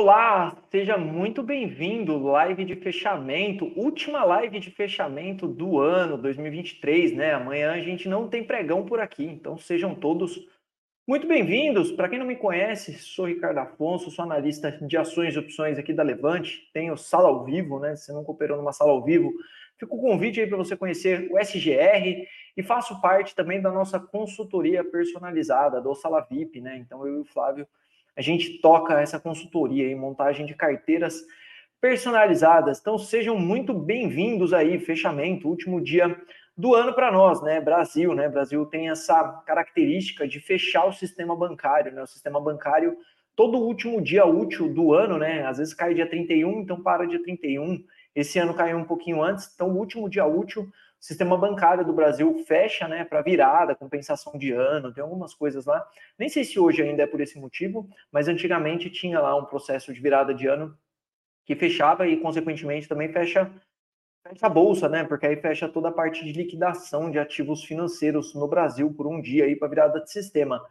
Olá, seja muito bem-vindo. Live de fechamento, última live de fechamento do ano 2023, né? Amanhã a gente não tem pregão por aqui, então sejam todos muito bem-vindos. Para quem não me conhece, sou Ricardo Afonso, sou analista de ações e opções aqui da Levante. Tenho sala ao vivo, né? Se não operou numa sala ao vivo, fica o convite aí para você conhecer o SGR e faço parte também da nossa consultoria personalizada do Sala VIP, né? Então eu e o Flávio a gente toca essa consultoria em montagem de carteiras personalizadas. Então sejam muito bem-vindos aí, fechamento, último dia do ano para nós, né? Brasil, né? Brasil tem essa característica de fechar o sistema bancário, né? O sistema bancário todo último dia útil do ano, né? Às vezes cai dia 31, então para dia 31. Esse ano caiu um pouquinho antes, então o último dia útil o sistema bancário do Brasil fecha, né, para virada, compensação de ano, tem algumas coisas lá. Nem sei se hoje ainda é por esse motivo, mas antigamente tinha lá um processo de virada de ano que fechava e, consequentemente, também fecha, fecha a bolsa, né? Porque aí fecha toda a parte de liquidação de ativos financeiros no Brasil por um dia aí para virada de sistema.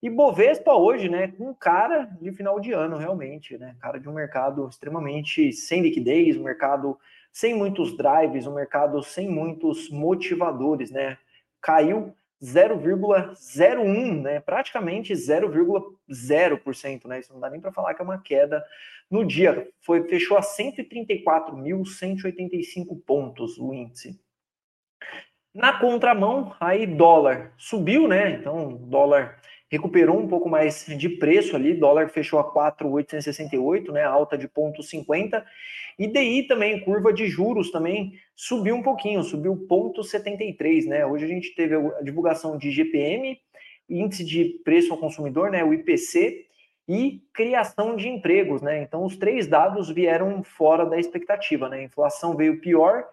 E Bovespa hoje, né, com cara de final de ano, realmente, né? Cara de um mercado extremamente sem liquidez, um mercado sem muitos drives, um mercado sem muitos motivadores, né? Caiu 0,01, né? Praticamente 0,0%, né? Isso não dá nem para falar que é uma queda no dia. Foi fechou a 134.185 pontos o índice. Na contramão, aí dólar subiu, né? Então, dólar recuperou um pouco mais de preço ali, dólar fechou a 4,868, né, alta de 0,50, e DI também, curva de juros também subiu um pouquinho, subiu 0,73, né, hoje a gente teve a divulgação de GPM, índice de preço ao consumidor, né, o IPC, e criação de empregos, né, então os três dados vieram fora da expectativa, né, inflação veio pior,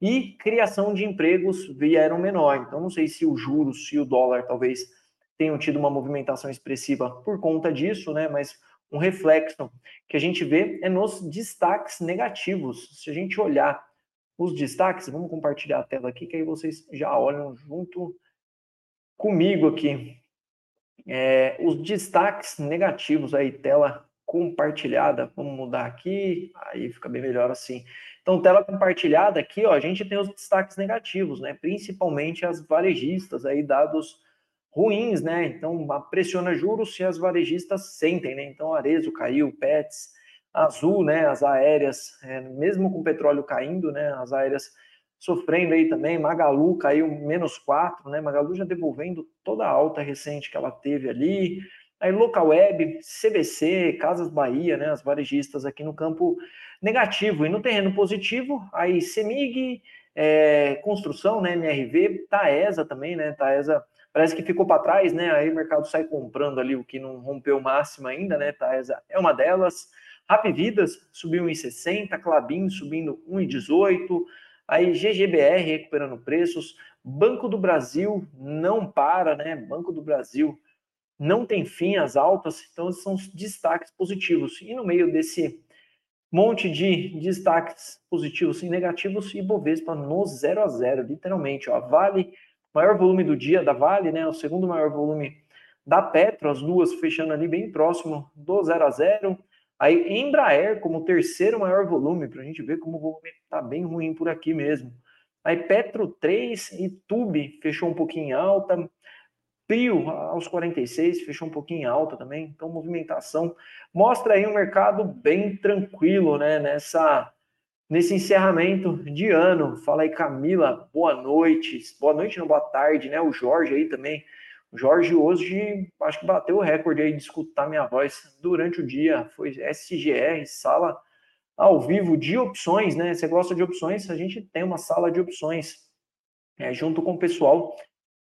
e criação de empregos vieram menor, então não sei se o juros, se o dólar talvez tenham tido uma movimentação expressiva por conta disso, né? Mas um reflexo que a gente vê é nos destaques negativos. Se a gente olhar os destaques, vamos compartilhar a tela aqui, que aí vocês já olham junto comigo aqui. É, os destaques negativos aí, tela compartilhada, vamos mudar aqui, aí fica bem melhor assim. Então, tela compartilhada aqui, ó, a gente tem os destaques negativos, né? Principalmente as varejistas aí, dados ruins, né? Então, pressiona juros se as varejistas sentem, né? Então, Arezo caiu, Pets, Azul, né? As aéreas, é, mesmo com o petróleo caindo, né? As aéreas sofrendo aí também. Magalu caiu menos 4, né? Magalu já devolvendo toda a alta recente que ela teve ali. Aí, Local Web, CBC, Casas Bahia, né? As varejistas aqui no campo negativo. E no terreno positivo, aí Semig, é, Construção, né? MRV, Taesa também, né? Taesa parece que ficou para trás, né? Aí o mercado sai comprando ali o que não rompeu o máximo ainda, né? Taesa é uma delas. Rap Vidas subiu 1,60, Clabin subindo 1,18, aí GGBR recuperando preços, Banco do Brasil não para, né? Banco do Brasil não tem fim as altas, então são destaques positivos. E no meio desse monte de destaques positivos e negativos, Ibovespa no 0 a 0, literalmente, ó, Vale maior volume do dia da Vale, né? O segundo maior volume da Petro, as duas fechando ali bem próximo do 0 a 0. Aí Embraer como terceiro maior volume, para a gente ver como o volume está bem ruim por aqui mesmo. Aí Petro 3 e Tube fechou um pouquinho alta. Prio aos 46 fechou um pouquinho alta também. Então movimentação mostra aí um mercado bem tranquilo, né? Nessa nesse encerramento de ano. Fala aí, Camila, boa noite. Boa noite, não boa tarde, né? O Jorge aí também. O Jorge hoje acho que bateu o recorde aí de escutar minha voz durante o dia. Foi SGR, sala ao vivo de opções, né? Você gosta de opções? A gente tem uma sala de opções é, junto com o pessoal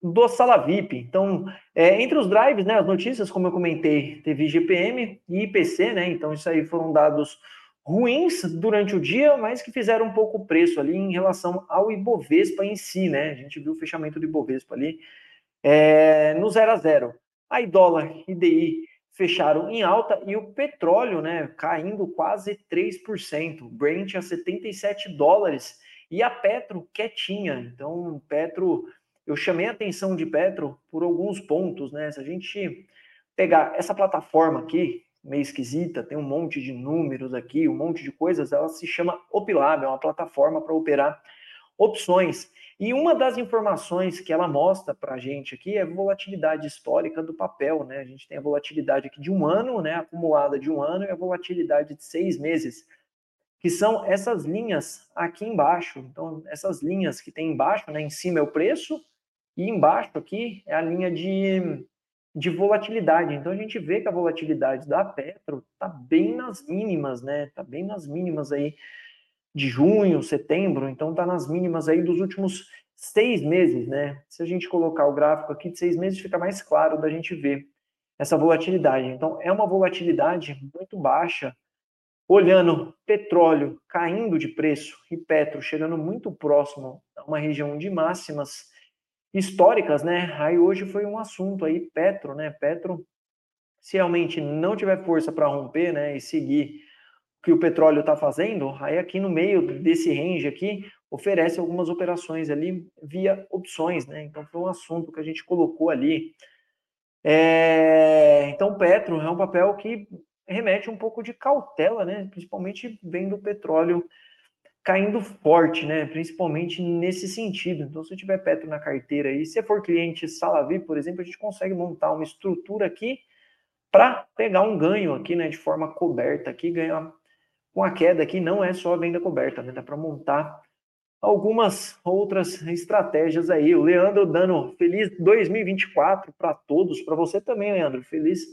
do Sala VIP. Então, é, entre os drives, né, as notícias, como eu comentei, teve GPM e IPC, né? Então, isso aí foram dados ruins durante o dia, mas que fizeram um pouco preço ali em relação ao Ibovespa em si, né? A gente viu o fechamento do Ibovespa ali é, no 0 a 0. Aí dólar e DI fecharam em alta e o petróleo, né, caindo quase 3%, Brent a 77 dólares e a Petro quietinha. Então, Petro, eu chamei a atenção de Petro por alguns pontos, né? Se a gente pegar essa plataforma aqui, meio esquisita, tem um monte de números aqui, um monte de coisas, ela se chama Opilab, é uma plataforma para operar opções. E uma das informações que ela mostra para a gente aqui é a volatilidade histórica do papel, né? A gente tem a volatilidade aqui de um ano, né? Acumulada de um ano, e a volatilidade de seis meses, que são essas linhas aqui embaixo. Então, essas linhas que tem embaixo, né? Em cima é o preço, e embaixo aqui é a linha de, de volatilidade. Então, a gente vê que a volatilidade da Petro está bem nas mínimas, né? Está bem nas mínimas aí de junho, setembro, então está nas mínimas aí dos últimos seis meses, né? Se a gente colocar o gráfico aqui de seis meses, fica mais claro da gente ver essa volatilidade. Então, é uma volatilidade muito baixa. Olhando petróleo caindo de preço e petro chegando muito próximo a uma região de máximas históricas, né? Aí hoje foi um assunto aí, petro, né? Petro, se realmente não tiver força para romper, né, e seguir que o petróleo está fazendo, aí aqui no meio desse range aqui, oferece algumas operações ali via opções, né? Então foi um assunto que a gente colocou ali. É... Então, Petro é um papel que remete um pouco de cautela, né? Principalmente vendo o petróleo caindo forte, né? Principalmente nesse sentido. Então, se tiver Petro na carteira aí, se for cliente Salavi, por exemplo, a gente consegue montar uma estrutura aqui para pegar um ganho aqui, né? De forma coberta aqui, ganhar com a queda aqui não é só a venda coberta, né? Dá para montar algumas outras estratégias aí. O Leandro dando feliz 2024 para todos, para você também, Leandro. Feliz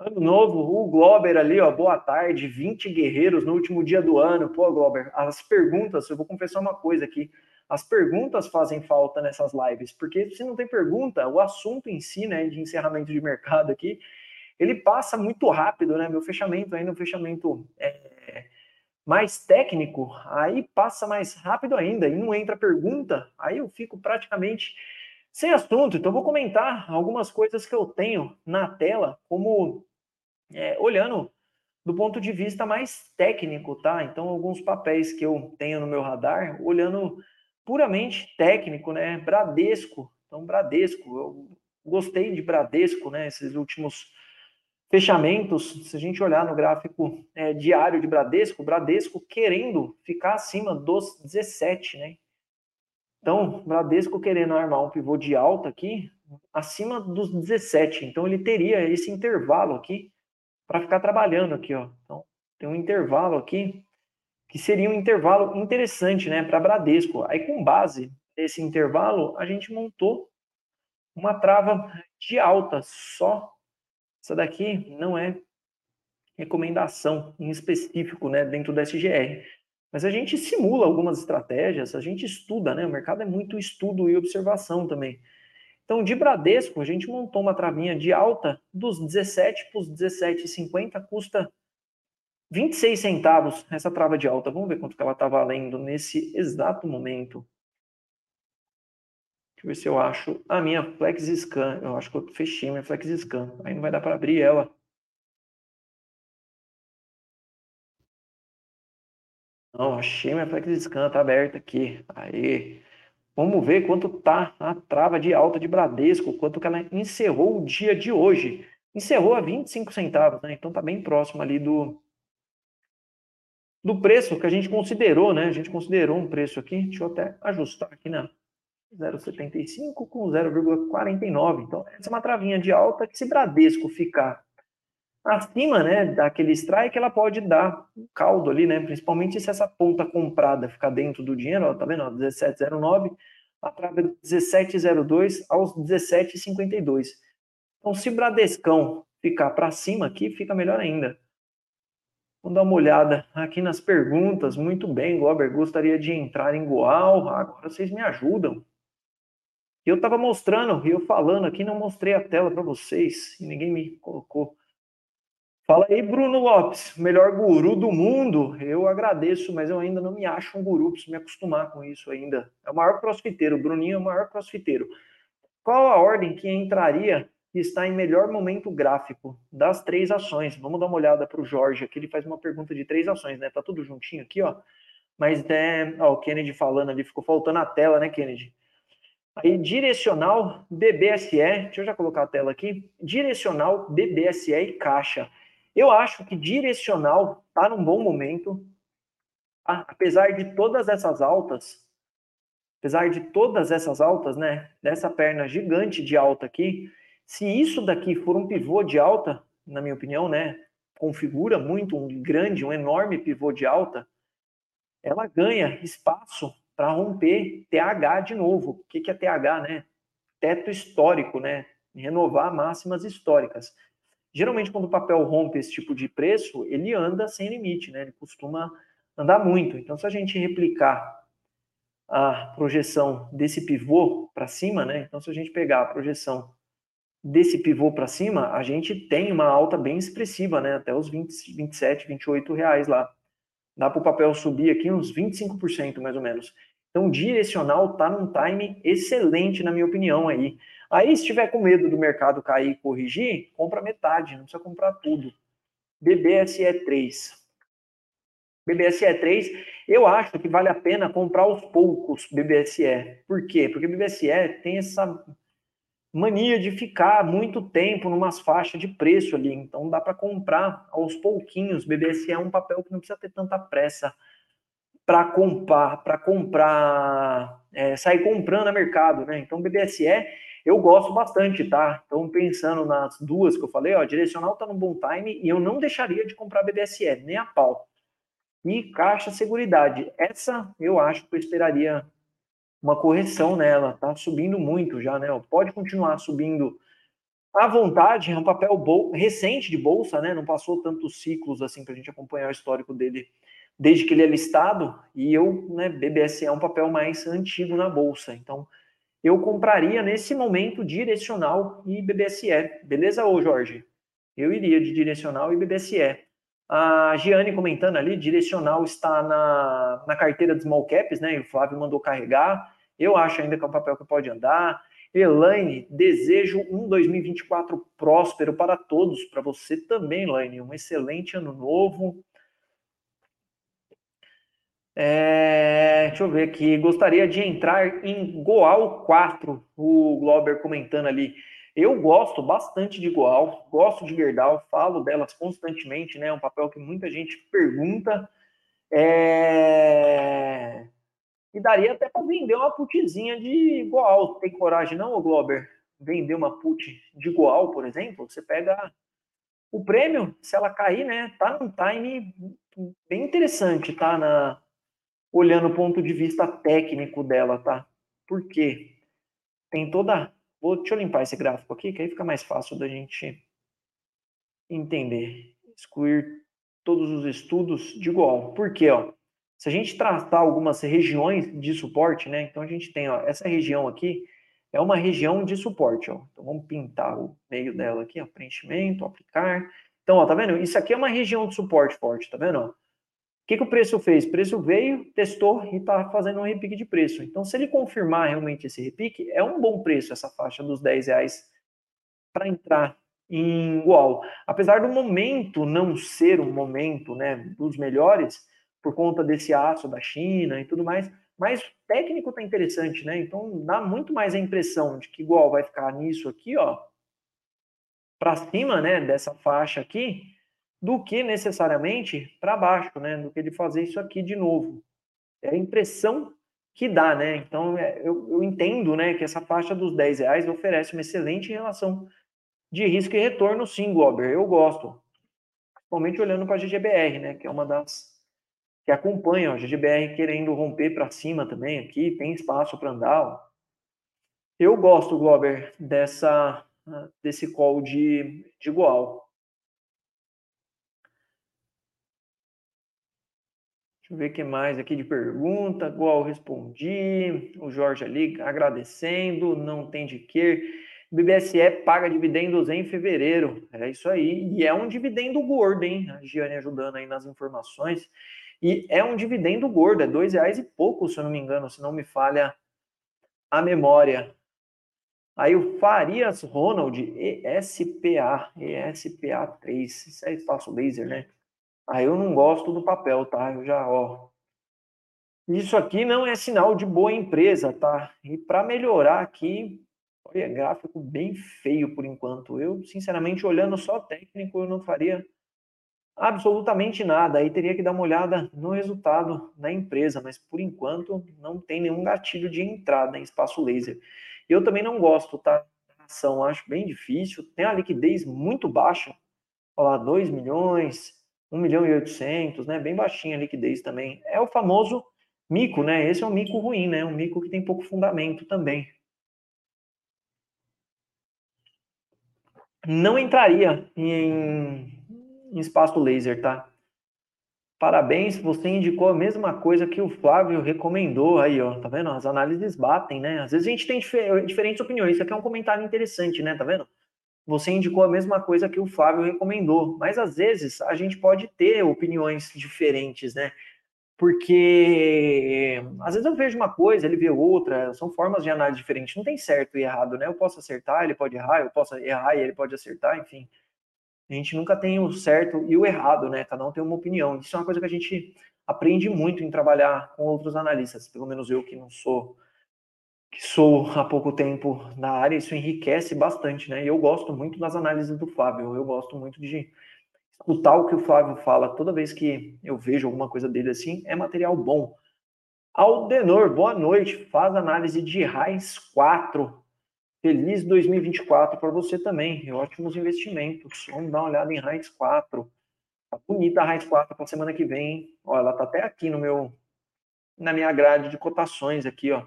ano novo. O Glober ali, ó, boa tarde. 20 guerreiros no último dia do ano. Pô, Glober, as perguntas, eu vou confessar uma coisa aqui. As perguntas fazem falta nessas lives, porque se não tem pergunta, o assunto em si, né, de encerramento de mercado aqui, ele passa muito rápido, né? Meu fechamento ainda, um fechamento é, mais técnico, aí passa mais rápido ainda e não entra pergunta, aí eu fico praticamente sem assunto. Então, vou comentar algumas coisas que eu tenho na tela, como é, olhando do ponto de vista mais técnico, tá? Então, alguns papéis que eu tenho no meu radar, olhando puramente técnico, né? Bradesco. Então, Bradesco, eu gostei de Bradesco, né? Esses últimos fechamentos, se a gente olhar no gráfico é, diário de Bradesco, Bradesco querendo ficar acima dos 17, né? Então, Bradesco querendo armar um pivô de alta aqui, acima dos 17. Então, ele teria esse intervalo aqui para ficar trabalhando aqui, ó. Então, tem um intervalo aqui que seria um intervalo interessante, né, para Bradesco. Aí, com base nesse intervalo, a gente montou uma trava de alta só essa daqui não é recomendação em específico, né, dentro da SGR. Mas a gente simula algumas estratégias, a gente estuda, né? O mercado é muito estudo e observação também. Então, de Bradesco, a gente montou uma travinha de alta dos 17 para os 17,50, custa 26 centavos essa trava de alta. Vamos ver quanto que ela está valendo nesse exato momento. Deixa eu ver se eu acho a minha FlexScan. Eu acho que eu fechei minha FlexScan. Aí não vai dar para abrir ela. Não, achei minha FlexScan, tá aberta aqui. Aí. Vamos ver quanto tá a trava de alta de Bradesco, quanto que ela encerrou o dia de hoje. Encerrou a 25 centavos, né? Então tá bem próximo ali do do preço que a gente considerou, né? A gente considerou um preço aqui. Deixa eu até ajustar aqui na 0,75 com 0,49. Então, essa é uma travinha de alta que se Bradesco ficar acima, né, daquele strike, ela pode dar um caldo ali, né, principalmente se essa ponta comprada ficar dentro do dinheiro, ó, tá vendo, ó, 17,09, a trava 17,02 aos 17,52. Então, se Bradescão ficar para cima aqui, fica melhor ainda. Vamos dar uma olhada aqui nas perguntas. Muito bem, Glober, gostaria de entrar em Goal. Agora vocês me ajudam. Eu estava mostrando, eu falando aqui, não mostrei a tela para vocês e ninguém me colocou. Fala aí, Bruno Lopes, melhor guru do mundo. Eu agradeço, mas eu ainda não me acho um guru, preciso me acostumar com isso ainda. É o maior crossfiteiro, o Bruninho é o maior crossfiteiro. Qual a ordem que entraria e está em melhor momento gráfico das três ações? Vamos dar uma olhada para o Jorge aqui, ele faz uma pergunta de três ações, né? Tá tudo juntinho aqui, ó. Mas, é, ó, o Kennedy falando ali, ficou faltando a tela, né, Kennedy? Aí, direcional, BBSE, deixa eu já colocar a tela aqui, direcional, BBSE e caixa. Eu acho que direcional está num bom momento, tá? apesar de todas essas altas, apesar de todas essas altas, né, dessa perna gigante de alta aqui, se isso daqui for um pivô de alta, na minha opinião, né, configura muito um grande, um enorme pivô de alta, ela ganha espaço para romper TH de novo. O que, que é TH, né? Teto histórico, né? Renovar máximas históricas. Geralmente, quando o papel rompe esse tipo de preço, ele anda sem limite, né? Ele costuma andar muito. Então, se a gente replicar a projeção desse pivô para cima, né? Então, se a gente pegar a projeção desse pivô para cima, a gente tem uma alta bem expressiva, né? Até os 20, 27, 28 reais lá. Dá para o papel subir aqui uns 25% mais ou menos. Então, direcional tá num time excelente, na minha opinião, aí. Aí, se tiver com medo do mercado cair e corrigir, compra metade, não precisa comprar tudo. BBSE 3. BBSE 3, eu acho que vale a pena comprar aos poucos BBSE. Por quê? Porque BBSE tem essa mania de ficar muito tempo numas faixas de preço ali. Então dá para comprar aos pouquinhos. BBSE é um papel que não precisa ter tanta pressa para comprar, para comprar, é, sair comprando a mercado, né? Então BBSE eu gosto bastante, tá? Então, pensando nas duas que eu falei, ó, direcional tá no bom time e eu não deixaria de comprar BDSE, nem a pau. E Caixa Seguridade, essa eu acho que eu esperaria uma correção nela, tá subindo muito já, né? Pode continuar subindo à vontade, é um papel recente de bolsa, né? Não passou tantos ciclos assim para a gente acompanhar o histórico dele desde que ele é listado. E eu, né, BBSE é um papel mais antigo na bolsa, então eu compraria nesse momento direcional e BBSE. Beleza, ô Jorge? Eu iria de direcional e BBSE. A Giane comentando ali, direcional está na, na carteira de small caps, né? O Flávio mandou carregar. Eu acho ainda que é um papel que pode andar. Elaine, desejo um 2024 próspero para todos, para você também, Elaine. Um excelente ano novo. É, deixa eu ver aqui. Gostaria de entrar em Goal 4, o Glober comentando ali. Eu gosto bastante de Goal, gosto de Gerdau, falo delas constantemente, né? É um papel que muita gente pergunta. É... E daria até para vender uma putzinha de Goal. Tem coragem não, Glober? Vender uma put de Goal, por exemplo? Você pega o prêmio, se ela cair, né? Tá num time bem interessante, tá? Na, olhando o ponto de vista técnico dela, tá? Por quê? Tem toda. Vou, deixa eu limpar esse gráfico aqui, que aí fica mais fácil da gente entender. Excluir todos os estudos de igual. Por quê? Ó? Se a gente tratar algumas regiões de suporte, né? Então a gente tem, ó, essa região aqui é uma região de suporte, ó. Então vamos pintar o meio dela aqui, ó, preenchimento, aplicar. Então, ó, tá vendo? Isso aqui é uma região de suporte forte, tá vendo? Ó? Que, que o preço fez? O preço veio, testou e está fazendo um repique de preço. Então, se ele confirmar realmente esse repique, é um bom preço essa faixa dos 10 reais para entrar em igual. Apesar do momento não ser um momento né, dos melhores, por conta desse aço da China e tudo mais, mas técnico está interessante, né? Então dá muito mais a impressão de que igual vai ficar nisso aqui, ó, para cima, né, dessa faixa aqui, do que necessariamente para baixo, né? Do que ele fazer isso aqui de novo. É a impressão que dá, né? Então, é, eu, eu entendo, né, que essa faixa dos 10 reais oferece uma excelente relação de risco e retorno, sim, Glober. Eu gosto. Principalmente olhando para a GGBR, né, que é uma das que acompanha, ó, a GGBR querendo romper para cima também aqui, tem espaço para andar. Ó. Eu gosto, Glober, dessa desse call de, de igual. Deixa eu ver o que mais aqui de pergunta. Igual respondi. O Jorge ali agradecendo. Não tem de que. BBSE paga dividendos em fevereiro. É isso aí. E é um dividendo gordo, hein? A Giane ajudando aí nas informações. E é um dividendo gordo. É dois reais e pouco, se eu não me engano, se não me falha a memória. Aí o Farias Ronald, ESPA, ESPA3, isso é espaço laser, né? Aí eu não gosto do papel, tá? Eu já, ó. Isso aqui não é sinal de boa empresa, tá? E para melhorar aqui, olha, gráfico bem feio por enquanto. Eu, sinceramente, olhando só técnico, eu não faria Absolutamente nada. Aí teria que dar uma olhada no resultado da empresa, mas por enquanto não tem nenhum gatilho de entrada em espaço laser. Eu também não gosto, tá? Ação, acho bem difícil. Tem a liquidez muito baixa. Olha lá, 2 milhões, 1 milhão e 800, né? Bem baixinha a liquidez também. É o famoso mico, né? Esse é um mico ruim, né? Um mico que tem pouco fundamento também. Não entraria em em espaço laser, tá? Parabéns, você indicou a mesma coisa que o Flávio recomendou aí, ó. Tá vendo? As análises batem, né? Às vezes a gente tem difer diferentes opiniões. Isso aqui é um comentário interessante, né? Tá vendo? Você indicou a mesma coisa que o Flávio recomendou, mas às vezes a gente pode ter opiniões diferentes, né? Porque às vezes eu vejo uma coisa, ele vê outra, são formas de análise diferentes, não tem certo e errado, né? Eu posso acertar, ele pode errar, eu posso errar e ele pode acertar, enfim. A gente nunca tem o certo e o errado, né? Cada um tem uma opinião. Isso é uma coisa que a gente aprende muito em trabalhar com outros analistas, pelo menos eu que não sou que sou há pouco tempo na área, isso enriquece bastante, né? E eu gosto muito das análises do Flávio, eu gosto muito de escutar o que o Flávio fala. Toda vez que eu vejo alguma coisa dele assim, é material bom. Aldenor, boa noite. Faz análise de RAIS 4. Feliz 2024 para você também. E ótimos investimentos. Vamos dar uma olhada em Raiz 4. Tá bonita a Raiz 4 para semana que vem. Ó, ela tá até aqui no meu na minha grade de cotações aqui, ó.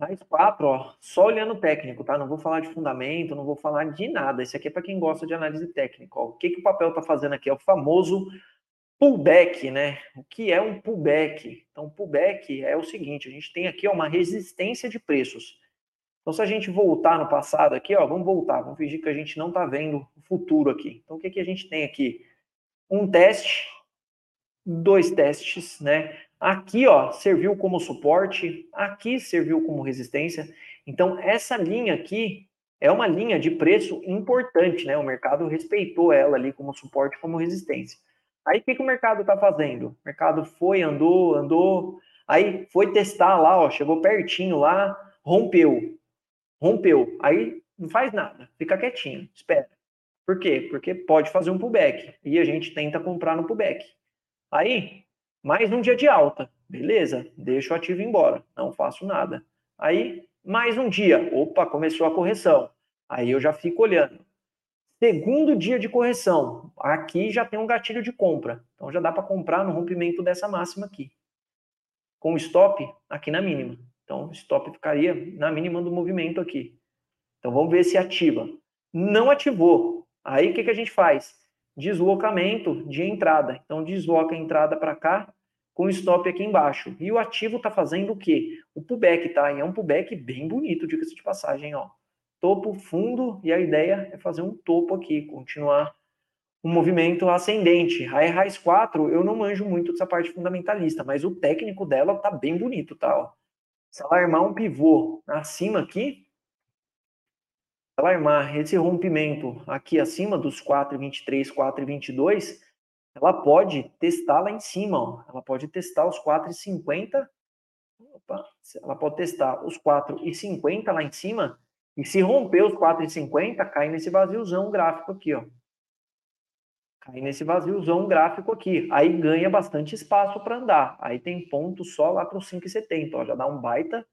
Raiz 4, ó, só olhando o técnico, tá? Não vou falar de fundamento, não vou falar de nada. Esse aqui é para quem gosta de análise técnica. Ó. O que, que o papel tá fazendo aqui? É o famoso pullback, né? O que é um pullback? Então, pullback é o seguinte: a gente tem aqui ó, uma resistência de preços. Então, se a gente voltar no passado aqui, ó, vamos voltar, vamos fingir que a gente não está vendo o futuro aqui. Então, o que, que a gente tem aqui? Um teste, dois testes, né? Aqui, ó, serviu como suporte, aqui serviu como resistência. Então, essa linha aqui é uma linha de preço importante, né? O mercado respeitou ela ali como suporte, como resistência. Aí, o que, que o mercado está fazendo? O mercado foi, andou, andou, aí foi testar lá, ó, chegou pertinho lá, rompeu rompeu, aí não faz nada, fica quietinho, espera. Por quê? Porque pode fazer um pullback e a gente tenta comprar no pullback. Aí, mais um dia de alta, beleza? Deixa o ativo embora, não faço nada. Aí, mais um dia, opa, começou a correção. Aí eu já fico olhando. Segundo dia de correção, aqui já tem um gatilho de compra. Então já dá para comprar no rompimento dessa máxima aqui. Com stop aqui na mínima. Então, stop ficaria na mínima do movimento aqui. Então, vamos ver se ativa. Não ativou. Aí, o que, que a gente faz? Deslocamento de entrada. Então, desloca a entrada para cá com stop aqui embaixo. E o ativo está fazendo o quê? O pullback, tá? E é um pullback bem bonito, diga-se de passagem, ó. Topo fundo e a ideia é fazer um topo aqui, continuar um movimento ascendente. A RAIS 4, eu não manjo muito dessa parte fundamentalista, mas o técnico dela tá bem bonito, tá? Ó. Se ela armar um pivô acima aqui, se ela armar esse rompimento aqui acima dos 4,23, 4,22, ela pode testar lá em cima, ó. ela pode testar os 4,50, opa, ela pode testar os 4,50 lá em cima, e se romper os 4,50, cai nesse vaziozão gráfico aqui, ó. Aí nesse vaziozão gráfico aqui, aí ganha bastante espaço para andar. Aí tem ponto só lá para os 5,70, ó, já dá um baita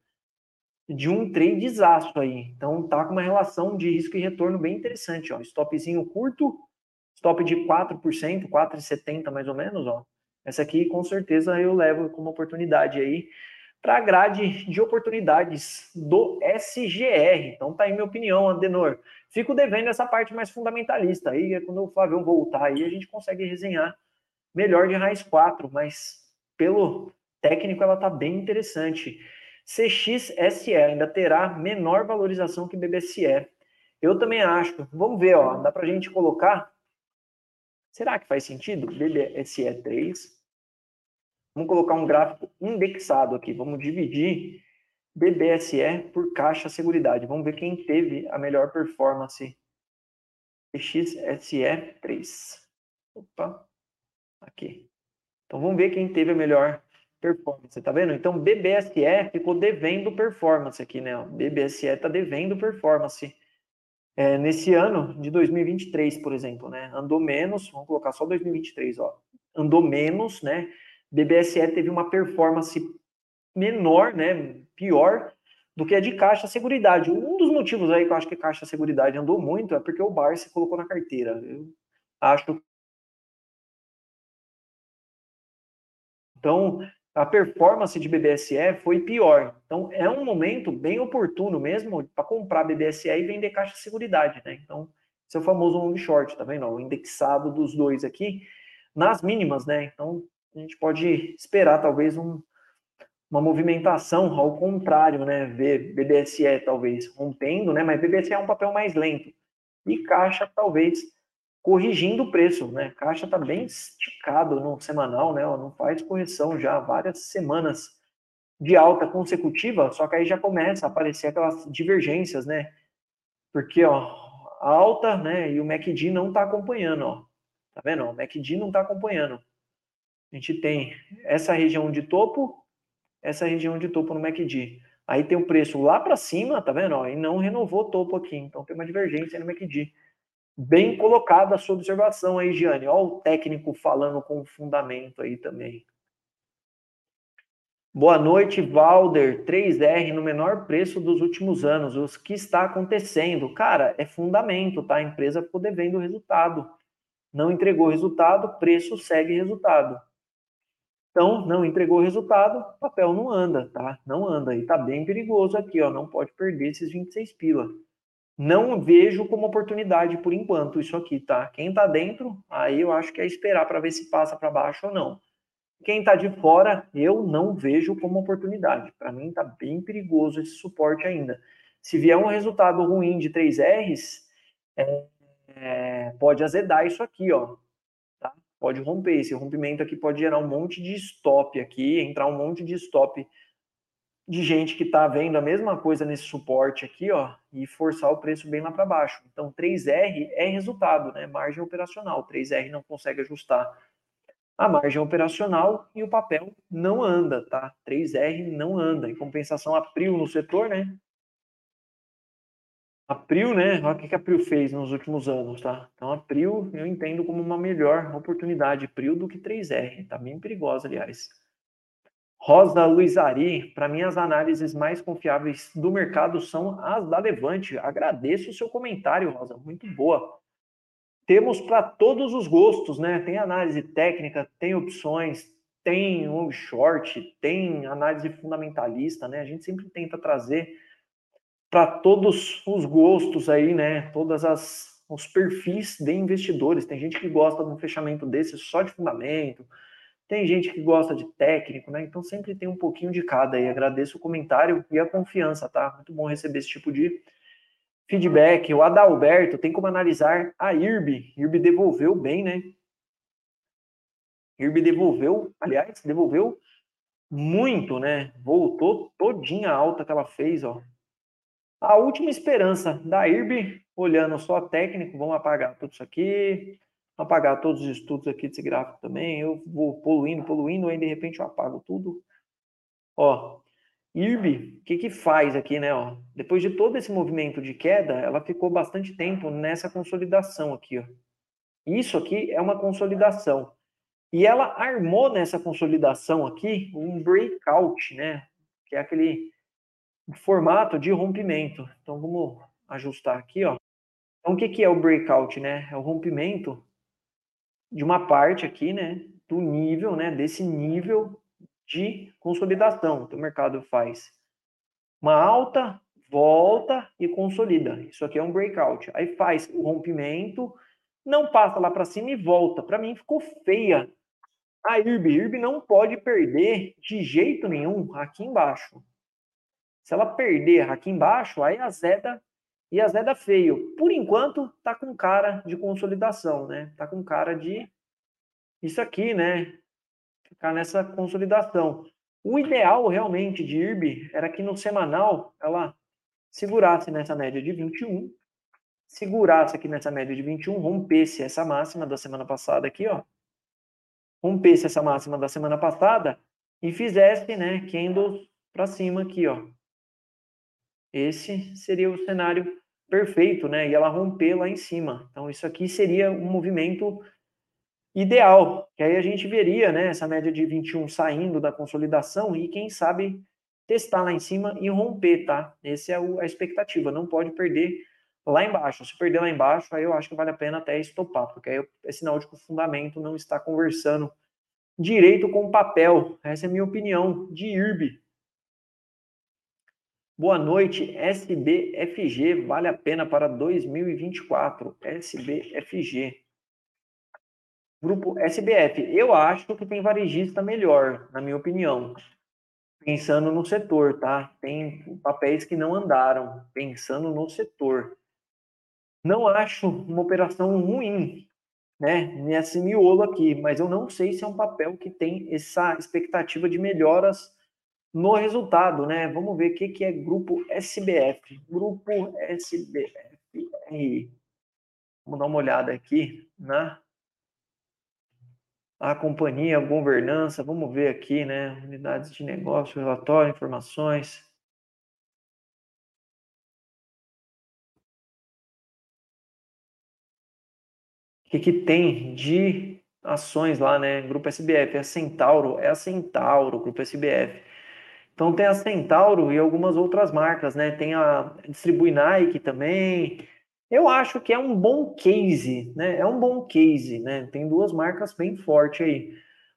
de um tradezaço aí. Então tá com uma relação de risco e retorno bem interessante, ó. Stopzinho curto, stop de 4%, 4,70 mais ou menos, ó. Essa aqui com certeza eu levo como oportunidade aí para a grade de oportunidades do SGR. Então tá aí minha opinião, Adenor. Fico devendo essa parte mais fundamentalista. Aí quando o Flávio voltar aí a gente consegue resenhar melhor de raiz 4, mas pelo técnico ela tá bem interessante. CXSE ainda terá menor valorização que BBSE. Eu também acho. Vamos ver, ó, dá pra gente colocar Será que faz sentido? BBSE 3 Vamos colocar um gráfico indexado aqui. Vamos dividir BBSE por caixa seguridade. Vamos ver quem teve a melhor performance. XSE 3. Opa, aqui. Então vamos ver quem teve a melhor performance, tá vendo? Então BBSE ficou devendo performance aqui, né? BBSE tá devendo performance É, nesse ano de 2023, por exemplo, né? Andou menos, vamos colocar só 2023, ó. Andou menos, né? BBSE teve uma performance menor, né? Pior do que a de Caixa Seguridade. Um dos motivos aí que eu acho que Caixa Seguridade andou muito é porque o Barça colocou na carteira. Eu acho. Então, a performance de BBSE foi pior. Então, é um momento bem oportuno mesmo para comprar BBSE e vender caixa de seguridade, né? Então, esse é o famoso long short, tá vendo? O indexado dos dois aqui, nas mínimas, né? Então, a gente pode esperar talvez um, uma movimentação ao contrário, né? Ver BBSE talvez rompendo, né? Mas BBSE é um papel mais lento. E caixa talvez corrigindo o preço, né? Caixa está bem esticado no semanal, né? Não faz correção já várias semanas de alta consecutiva, só que aí já começa a aparecer aquelas divergências, né? Porque, ó, a alta, né? E o MACD não está acompanhando, ó. Tá vendo? O MACD não está acompanhando. A gente tem essa região de topo, essa região de topo no MACD. Aí tem o preço lá para cima, tá vendo? Ó, e não renovou o topo aqui. Então tem uma divergência no MACD. Bem colocada a sua observação aí, Giane. Olha o técnico falando com fundamento aí também. Boa noite, Valder. 3R no menor preço dos últimos anos. O que está acontecendo? Cara, é fundamento, tá? A empresa ficou devendo resultado. Não entregou resultado, preço segue resultado. Então, não entregou resultado, papel não anda, tá? Não anda. E tá bem perigoso aqui, ó. Não pode perder esses 26 pila. Não vejo como oportunidade por enquanto isso aqui, tá? Quem tá dentro, aí eu acho que é esperar para ver se passa para baixo ou não. Quem tá de fora, eu não vejo como oportunidade. Para mim tá bem perigoso esse suporte ainda. Se vier um resultado ruim de 3Rs, é, é, pode azedar isso aqui, ó. Tá? Pode romper. Esse rompimento aqui pode gerar um monte de stop aqui, entrar um monte de stop de gente que está vendo a mesma coisa nesse suporte aqui, ó, e forçar o preço bem lá para baixo. Então, 3R é resultado, né? Margem operacional. 3R não consegue ajustar a margem operacional e o papel não anda, tá? 3R não anda. Em compensação, a Prio no setor, né? A Prio, né? Olha o que a Prio fez nos últimos anos, tá? Então, a Prio eu entendo como uma melhor oportunidade Prio do que 3R. Tá bem perigosa, aliás. Rosa Luizari, para mim as análises mais confiáveis do mercado são as da Levante. Agradeço o seu comentário, Rosa, muito boa. Temos para todos os gostos, né? Tem análise técnica, tem opções, tem long short, tem análise fundamentalista, né? A gente sempre tenta trazer para todos os gostos aí, né? Todas as os perfis de investidores. Tem gente que gosta de um fechamento desse só de fundamento, tem gente que gosta de técnico, né? Então sempre tem um pouquinho de cada aí. Agradeço o comentário e a confiança, tá? Muito bom receber esse tipo de feedback. O Adalberto tem como analisar a IRB. IRB devolveu bem, né? IRB devolveu, aliás, devolveu muito, né? Voltou todinha alta que ela fez, ó. A última esperança da IRB, olhando só técnico, vamos apagar tudo isso aqui apagar todos os estudos aqui desse gráfico também. Eu vou poluindo, poluindo, aí de repente eu apago tudo. Ó, IRB, o que que faz aqui, né? Ó, depois de todo esse movimento de queda, ela ficou bastante tempo nessa consolidação aqui, ó. Isso aqui é uma consolidação. E ela armou nessa consolidação aqui um breakout, né? Que é aquele formato de rompimento. Então vamos ajustar aqui, ó. Então o que que é o breakout, né? É o rompimento de uma parte aqui, né, do nível, né, desse nível de consolidação que o mercado faz. Uma alta, volta e consolida. Isso aqui é um breakout. Aí faz o rompimento, não passa lá para cima e volta. Para mim ficou feia. A IRB, IRB não pode perder de jeito nenhum aqui embaixo. Se ela perder aqui embaixo, aí a Zeda e a Zeda feio. Por enquanto, tá com cara de consolidação, né? Tá com cara de isso aqui, né? Ficar nessa consolidação. O ideal realmente de IRB era que no semanal ela segurasse nessa média de 21, segurasse aqui nessa média de 21, rompesse essa máxima da semana passada aqui, ó. Rompesse essa máxima da semana passada e fizesse, né, candles para cima aqui, ó. Esse seria o cenário perfeito, né? E ela romper lá em cima. Então, isso aqui seria um movimento ideal, que aí a gente veria, né, essa média de 21 saindo da consolidação e quem sabe testar lá em cima e romper, tá? Essa é a expectativa, não pode perder lá embaixo. Se perder lá embaixo, aí eu acho que vale a pena até estopar, porque aí é sinal de que o fundamento não está conversando direito com o papel. Essa é a minha opinião de IRB. Boa noite, SBFG, vale a pena para 2024, SBFG. Grupo SBF, eu acho que tem varejista melhor, na minha opinião. Pensando no setor, tá? Tem papéis que não andaram, pensando no setor. Não acho uma operação ruim, né? Nesse miolo aqui, mas eu não sei se é um papel que tem essa expectativa de melhoras no resultado, né? Vamos ver o que, que é grupo SBF. Grupo SBF. Vamos dar uma olhada aqui na né? a companhia, governança, vamos ver aqui, né? Unidades de negócio, relatório, informações. O que, que tem de ações lá, né? Grupo SBF, é a Centauro, é a Centauro, Grupo SBF. Então tem a Centauro e algumas outras marcas, né? Tem a Distribui Nike também, eu acho que é um bom case, né? É um bom case, né? Tem duas marcas bem fortes aí.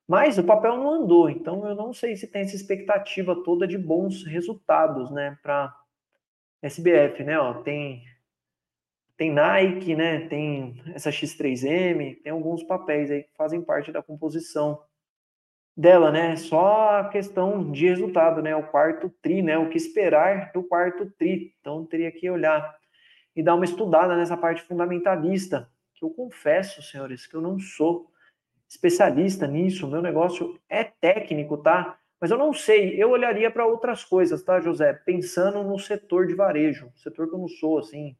Mas o papel não andou, então eu não sei se tem essa expectativa toda de bons resultados, né, para SBF, né? Ó, tem tem Nike, né? Tem essa X3M, tem alguns papéis aí que fazem parte da composição dela, né? Só a questão de resultado, né? O quarto tri, né? O que esperar do quarto tri. Então teria que olhar e dar uma estudada nessa parte fundamentalista, que eu confesso, senhores, que eu não sou especialista nisso, meu negócio é técnico, tá? Mas eu não sei, eu olharia para outras coisas, tá, José? Pensando no setor de varejo, setor que eu não sou, assim,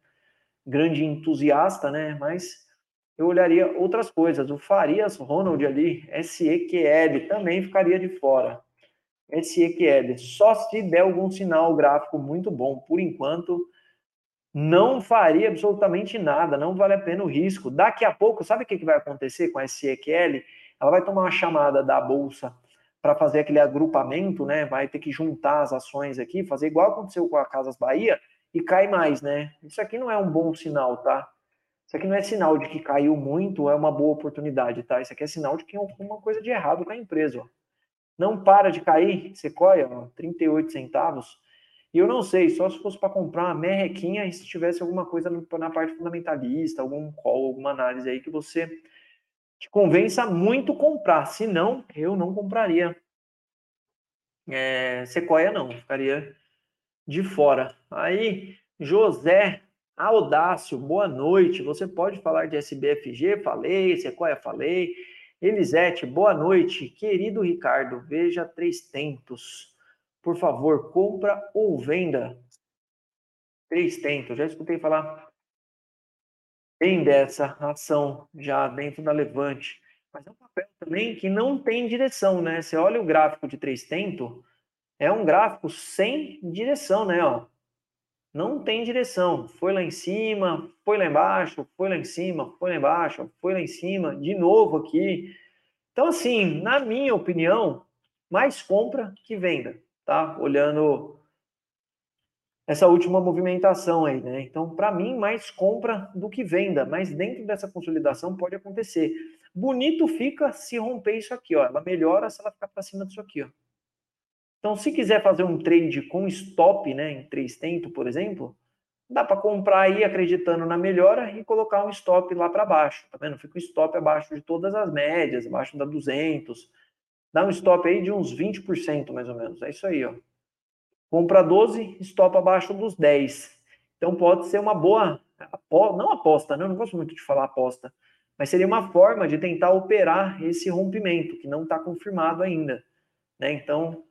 grande entusiasta, né? Mas eu olharia outras coisas. O Farias Ronald ali, SEQL, também ficaria de fora. SEQL, só se der algum sinal gráfico muito bom. Por enquanto, não faria absolutamente nada, não vale a pena o risco. Daqui a pouco, sabe o que vai acontecer com a SEQL? Ela vai tomar uma chamada da bolsa para fazer aquele agrupamento, né? Vai ter que juntar as ações aqui, fazer igual aconteceu com a Casas Bahia e cai mais, né? Isso aqui não é um bom sinal, tá? Isso aqui não é sinal de que caiu muito, é uma boa oportunidade, tá? Isso aqui é sinal de que tem alguma coisa de errado com a empresa, ó. Não para de cair, Sequoia, ó, 38 centavos e eu não sei, só se fosse para comprar uma merrequinha e se tivesse alguma coisa na parte fundamentalista, algum call, alguma análise aí que você te convença muito comprar. Se não, eu não compraria. É, Sequoia não, ficaria de fora. Aí, José Audácio, boa noite. Você pode falar de SBFG? Falei. Sequoia, falei. Elisete, boa noite. Querido Ricardo, veja três tentos por favor, compra ou venda. Três tentos, já escutei falar bem dessa ação já dentro da Levante. Mas é um papel também que não tem direção, né? Você olha o gráfico de três tento, é um gráfico sem direção, né? Ó. Não tem direção. Foi lá em cima, foi lá embaixo, foi lá em cima, foi lá embaixo, foi lá em cima, de novo aqui. Então, assim, na minha opinião, mais compra que venda tá? Olhando essa última movimentação aí, né? Então, para mim, mais compra do que venda, mas dentro dessa consolidação pode acontecer. Bonito fica se romper isso aqui, ó. Ela melhora se ela ficar para cima disso aqui, ó. Então, se quiser fazer um trade com stop, né, em três tempo, por exemplo, dá para comprar aí acreditando na melhora e colocar um stop lá para baixo, tá vendo? Fica um stop abaixo de todas as médias, abaixo da 200, Dá um stop aí de uns 20% mais ou menos. É isso aí, ó. Compra 12, stop abaixo dos 10. Então pode ser uma boa, não aposta, né? Eu não gosto muito de falar aposta, mas seria uma forma de tentar operar esse rompimento que não está confirmado ainda, né? Então,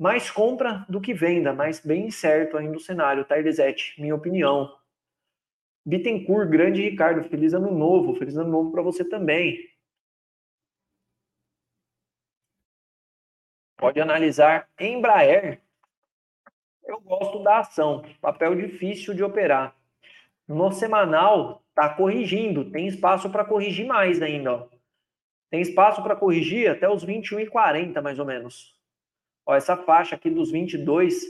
mais compra do que venda, mas bem incerto ainda o cenário, tá, Elisete? Minha opinião. Bittencourt, grande Ricardo, feliz ano novo, feliz ano novo para você também. Pode analisar Embraer. Eu gosto da ação, papel difícil de operar. No semanal, tá corrigindo, tem espaço para corrigir mais ainda, ó. Tem espaço para corrigir até os 21,40 mais ou menos. Ó, essa faixa aqui dos 22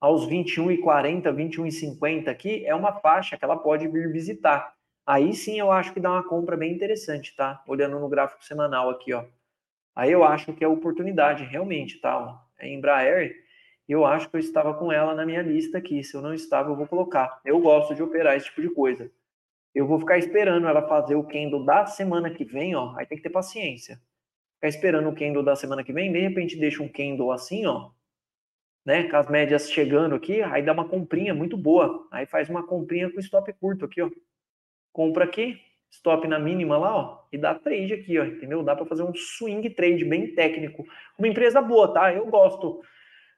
aos 21,40, 21,50 aqui é uma faixa que ela pode vir visitar. Aí sim eu acho que dá uma compra bem interessante, tá? Olhando no gráfico semanal aqui, ó. Aí eu acho que é oportunidade, realmente, tá? É Embraer, eu acho que eu estava com ela na minha lista aqui. Se eu não estava, eu vou colocar. Eu gosto de operar esse tipo de coisa. Eu vou ficar esperando ela fazer o candle da semana que vem, ó. Aí tem que ter paciência. Ficar esperando o candle da semana que vem, de repente deixa um candle assim, ó. Né, com as médias chegando aqui, aí dá uma comprinha muito boa. Aí faz uma comprinha com stop curto aqui, ó. Compra aqui, stop na mínima lá, ó, e dá trade aqui, ó, entendeu? Dá para fazer um swing trade bem técnico. Uma empresa boa, tá? Eu gosto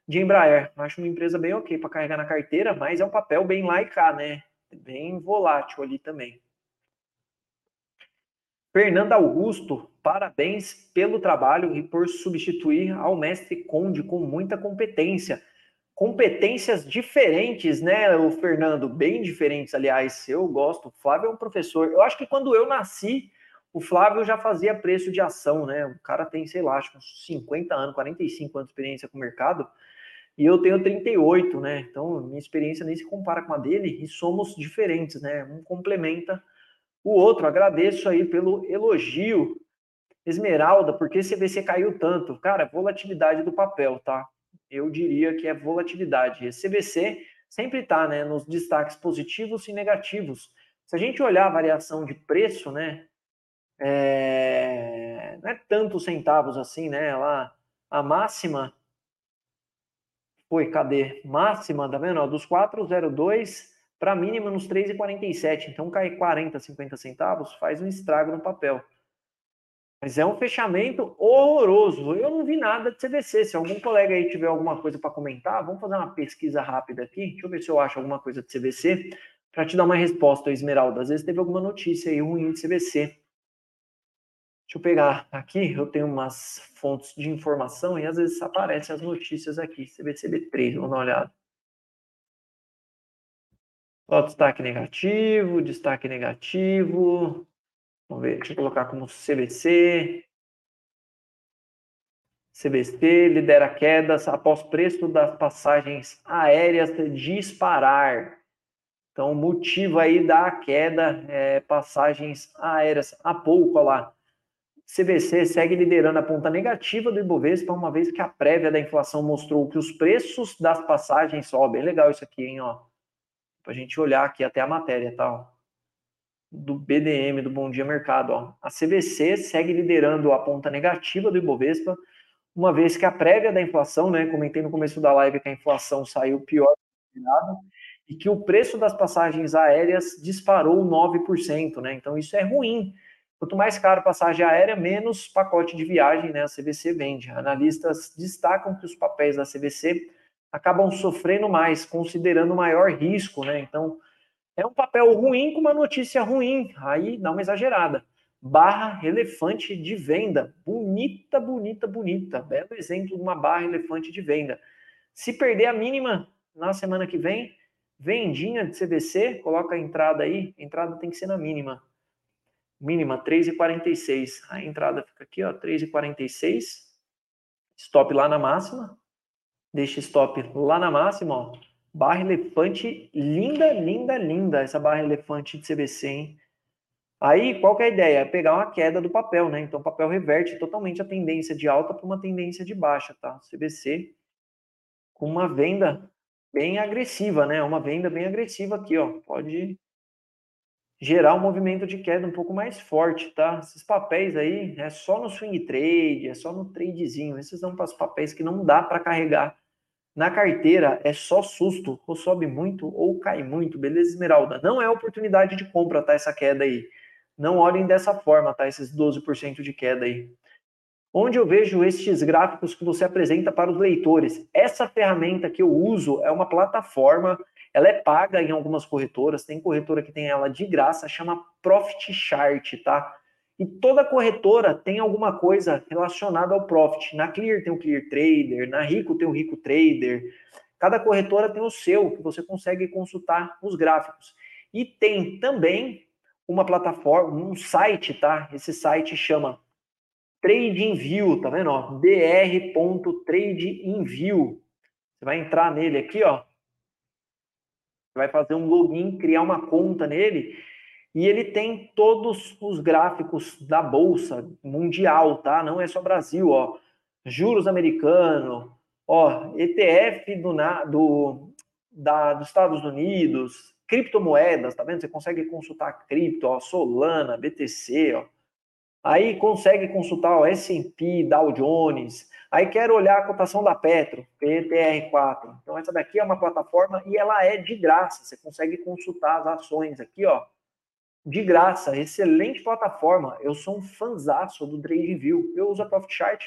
de Embraer. Acho uma empresa bem ok para carregar na carteira, mas é um papel bem cá, né? Bem volátil ali também. Fernanda Augusto, parabéns pelo trabalho e por substituir ao mestre Conde com muita competência. Competências diferentes, né, o Fernando? Bem diferentes, aliás. Eu gosto. O Flávio é um professor. Eu acho que quando eu nasci, o Flávio já fazia preço de ação, né? O cara tem, sei lá, acho uns 50 anos, 45 anos de experiência com o mercado e eu tenho 38, né? Então, minha experiência nem se compara com a dele e somos diferentes, né? Um complementa o outro. Agradeço aí pelo elogio. Esmeralda, por que CVC caiu tanto? Cara, volatilidade do papel, tá? Eu diria que é volatilidade. E CVC sempre tá, né, nos destaques positivos e negativos. Se a gente olhar a variação de preço, né, é... não é tantos centavos assim, né? Lá, a máxima foi, cadê? Máxima, tá vendo? dos 4,02 para mínima nos 3,47. Então cai 40, 50 centavos, faz um estrago no papel. Mas é um fechamento horroroso. Eu não vi nada de CDC. Se algum colega aí tiver alguma coisa para comentar, vamos fazer uma pesquisa rápida aqui. Deixa eu ver se eu acho alguma coisa de CVC para te dar uma resposta, Esmeralda. Às vezes teve alguma notícia aí ruim de CVC. Deixa eu pegar aqui, eu tenho umas fontes de informação e às vezes aparecem as notícias aqui. CBCB3, vamos dar uma olhada. Só destaque negativo, destaque negativo. Vamos ver, deixa eu colocar como CBC. CBC lidera quedas após preço das passagens aéreas disparar. Então, o motivo aí da queda é passagens aéreas. Há pouco, olha lá, CVC segue liderando a ponta negativa do Ibovespa, uma vez que a prévia da inflação mostrou que os preços das passagens sobem. Bem legal isso aqui, hein, ó. Pra gente olhar aqui até a matéria, tá? Do BDM, do Bom Dia Mercado, ó. A CVC segue liderando a ponta negativa do Ibovespa, uma vez que a prévia da inflação, né, comentei no começo da live que a inflação saiu pior e que o preço das passagens aéreas disparou 9%, né? Então isso é ruim Quanto mais caro passagem aérea, menos pacote de viagem né, a CVC vende. Analistas destacam que os papéis da CVC acabam sofrendo mais, considerando maior risco, né? Então, é um papel ruim com uma notícia ruim. Aí dá uma exagerada. Barra elefante de venda. Bonita, bonita, bonita. Belo exemplo de uma barra elefante de venda. Se perder a mínima na semana que vem, vendinha de CVC, coloca a entrada aí. A entrada tem que ser na mínima mínima 3,46. A entrada fica aqui, ó, 3,46. Stop lá na máxima. Deixa stop lá na máxima, ó. Barra elefante linda, linda, linda essa barra elefante de CBC, hein? Aí, qual que é a ideia? É pegar uma queda do papel, né? Então, o papel reverte totalmente a tendência de alta para uma tendência de baixa, tá? CBC com uma venda bem agressiva, né? Uma venda bem agressiva aqui, ó. Pode gerar um movimento de queda um pouco mais forte, tá? Esses papéis aí é só no swing trade, é só no tradezinho. Esses são os papéis que não dá para carregar na carteira, é só susto, ou sobe muito ou cai muito, beleza, Esmeralda? Não é oportunidade de compra, tá? Essa queda aí. Não olhem dessa forma, tá? Esses 12% de queda aí. Onde eu vejo estes gráficos que você apresenta para os leitores? Essa ferramenta que eu uso é uma plataforma ela é paga em algumas corretoras, tem corretora que tem ela de graça, chama Profit Chart, tá? E toda corretora tem alguma coisa relacionada ao Profit. Na Clear tem o Clear Trader, na Rico tem o Rico Trader. Cada corretora tem o seu, que você consegue consultar os gráficos. E tem também uma plataforma, um site, tá? Esse site chama TradingView, tá vendo? Ó? dr.tradingview. Você vai entrar nele aqui, ó. Vai fazer um login, criar uma conta nele e ele tem todos os gráficos da bolsa mundial, tá? Não é só Brasil, ó. Juros americano, ó, ETF do, do, da, dos Estados Unidos, criptomoedas, tá vendo? Você consegue consultar cripto, ó, Solana, BTC, ó. Aí consegue consultar o S&P, Dow Jones. Aí quero olhar a cotação da Petro, PTR4. Então essa daqui é uma plataforma e ela é de graça. Você consegue consultar as ações aqui, ó de graça, excelente plataforma. Eu sou um fanzaço do TradingView. Eu uso a Profit Chart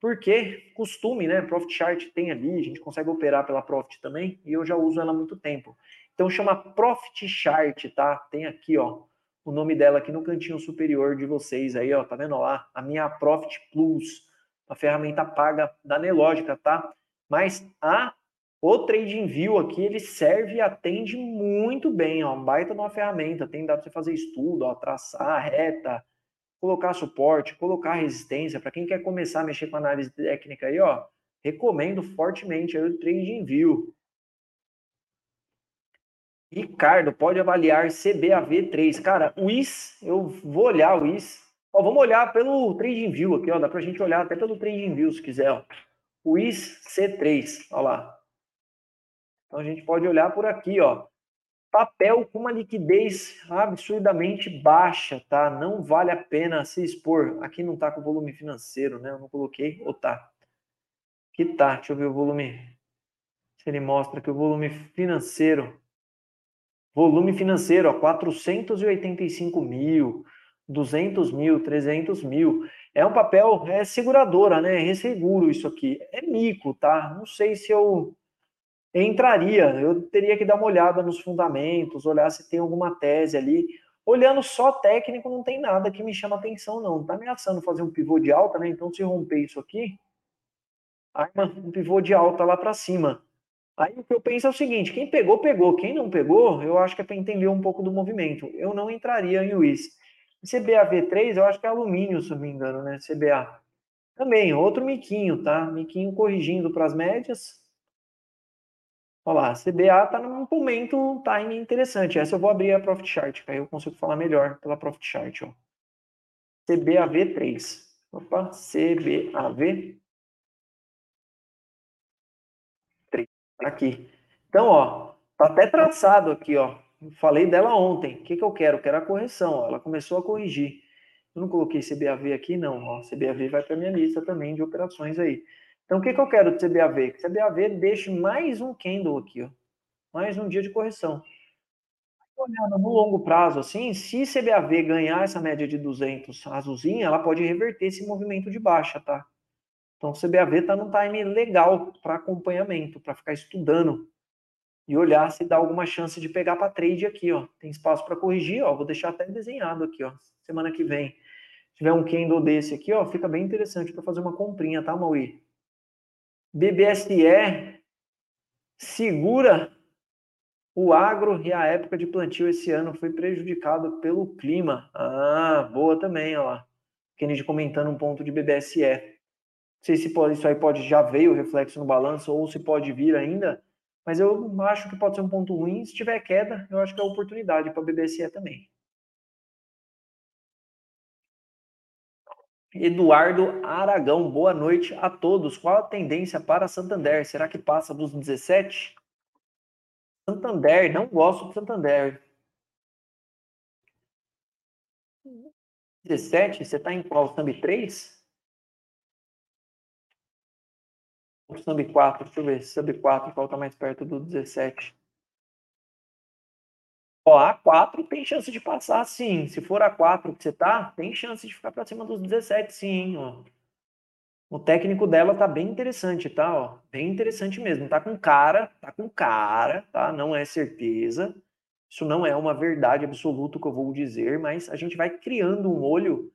porque costume, né? Profit Chart tem ali, a gente consegue operar pela Profit também e eu já uso ela há muito tempo. Então chama Profit Chart, tá? Tem aqui, ó, o nome dela aqui no cantinho superior de vocês aí, ó, tá vendo lá? A minha Profit Plus, uma ferramenta paga da Nelogica, tá? Mas a o TradingView aqui, ele serve e atende muito bem, ó, baita uma ferramenta, tem dado para você fazer estudo, ó, traçar reta, colocar suporte, colocar resistência, para quem quer começar a mexer com análise técnica aí, ó, recomendo fortemente aí o TradingView. Ricardo, pode avaliar CBAV3. Cara, o IS, eu vou olhar o IS. Ó, vamos olhar pelo TradingView aqui, ó, dá para a gente olhar até pelo TradingView se quiser, ó. O IS C3, ó lá. Então a gente pode olhar por aqui, ó. Papel com uma liquidez absurdamente baixa, tá? Não vale a pena se expor. Aqui não tá com volume financeiro, né? Eu não coloquei, ou tá? Aqui tá, deixa eu ver o volume. Se ele mostra que o volume financeiro. Volume financeiro, ó, 485 mil, 200 mil, 300 mil. É um papel, é seguradora, né? É resseguro isso aqui. É mico, tá? Não sei se eu entraria. Eu teria que dar uma olhada nos fundamentos, olhar se tem alguma tese ali. Olhando só técnico, não tem nada que me chama atenção, não. Tá ameaçando fazer um pivô de alta, né? Então, se romper isso aqui, arma um pivô de alta lá para cima. Aí o que eu penso é o seguinte: quem pegou, pegou. Quem não pegou, eu acho que é para entender um pouco do movimento. Eu não entraria em UIS. CBAV3, eu acho que é alumínio, se não me engano, né? CBA. Também, outro miquinho, tá? Miquinho corrigindo para as médias. Olha lá, CBA está num momento, um time interessante. Essa eu vou abrir a Profit Chart, que aí eu consigo falar melhor pela Profit Chart. Ó. CBAV3. Opa, CBAV3. Aqui. Então, ó, tá até traçado aqui, ó. Falei dela ontem. O que, que eu quero? Eu quero a correção. Ó. Ela começou a corrigir. Eu não coloquei CBAV aqui, não. Ó. CBAV vai para minha lista também de operações aí. Então, o que, que eu quero do CBAV? Que o CBAV deixe mais um candle aqui, ó. mais um dia de correção. Olhando no longo prazo, assim, se CBAV ganhar essa média de 200 azulzinha, ela pode reverter esse movimento de baixa, tá? Então, o CBAV está num time legal para acompanhamento, para ficar estudando e olhar se dá alguma chance de pegar para trade aqui, ó. Tem espaço para corrigir, ó. Vou deixar até desenhado aqui, ó. Semana que vem. Se tiver um candle desse aqui, ó, fica bem interessante para fazer uma comprinha, tá, Maui? BBSE segura o agro e a época de plantio esse ano foi prejudicado pelo clima. Ah, boa também, ó lá. Kennedy comentando um ponto de BBSE. Não sei se pode, isso aí pode já veio o reflexo no balanço ou se pode vir ainda, mas eu acho que pode ser um ponto ruim. Se tiver queda, eu acho que é oportunidade para BBSE também. Eduardo Aragão, boa noite a todos. Qual a tendência para Santander? Será que passa dos 17? Santander, não gosto do Santander. 17? Você está em qual? Sub 3? Ou Sub 4? Deixa eu ver. Sub 4, qual está mais perto do 17? Ó, A4 tem chance de passar, sim. Se for A4 que você tá, tem chance de ficar para cima dos 17, sim, ó. O técnico dela tá bem interessante, tá? Ó, bem interessante mesmo. Tá com cara, tá com cara, tá? Não é certeza. Isso não é uma verdade absoluta que eu vou dizer, mas a gente vai criando um olho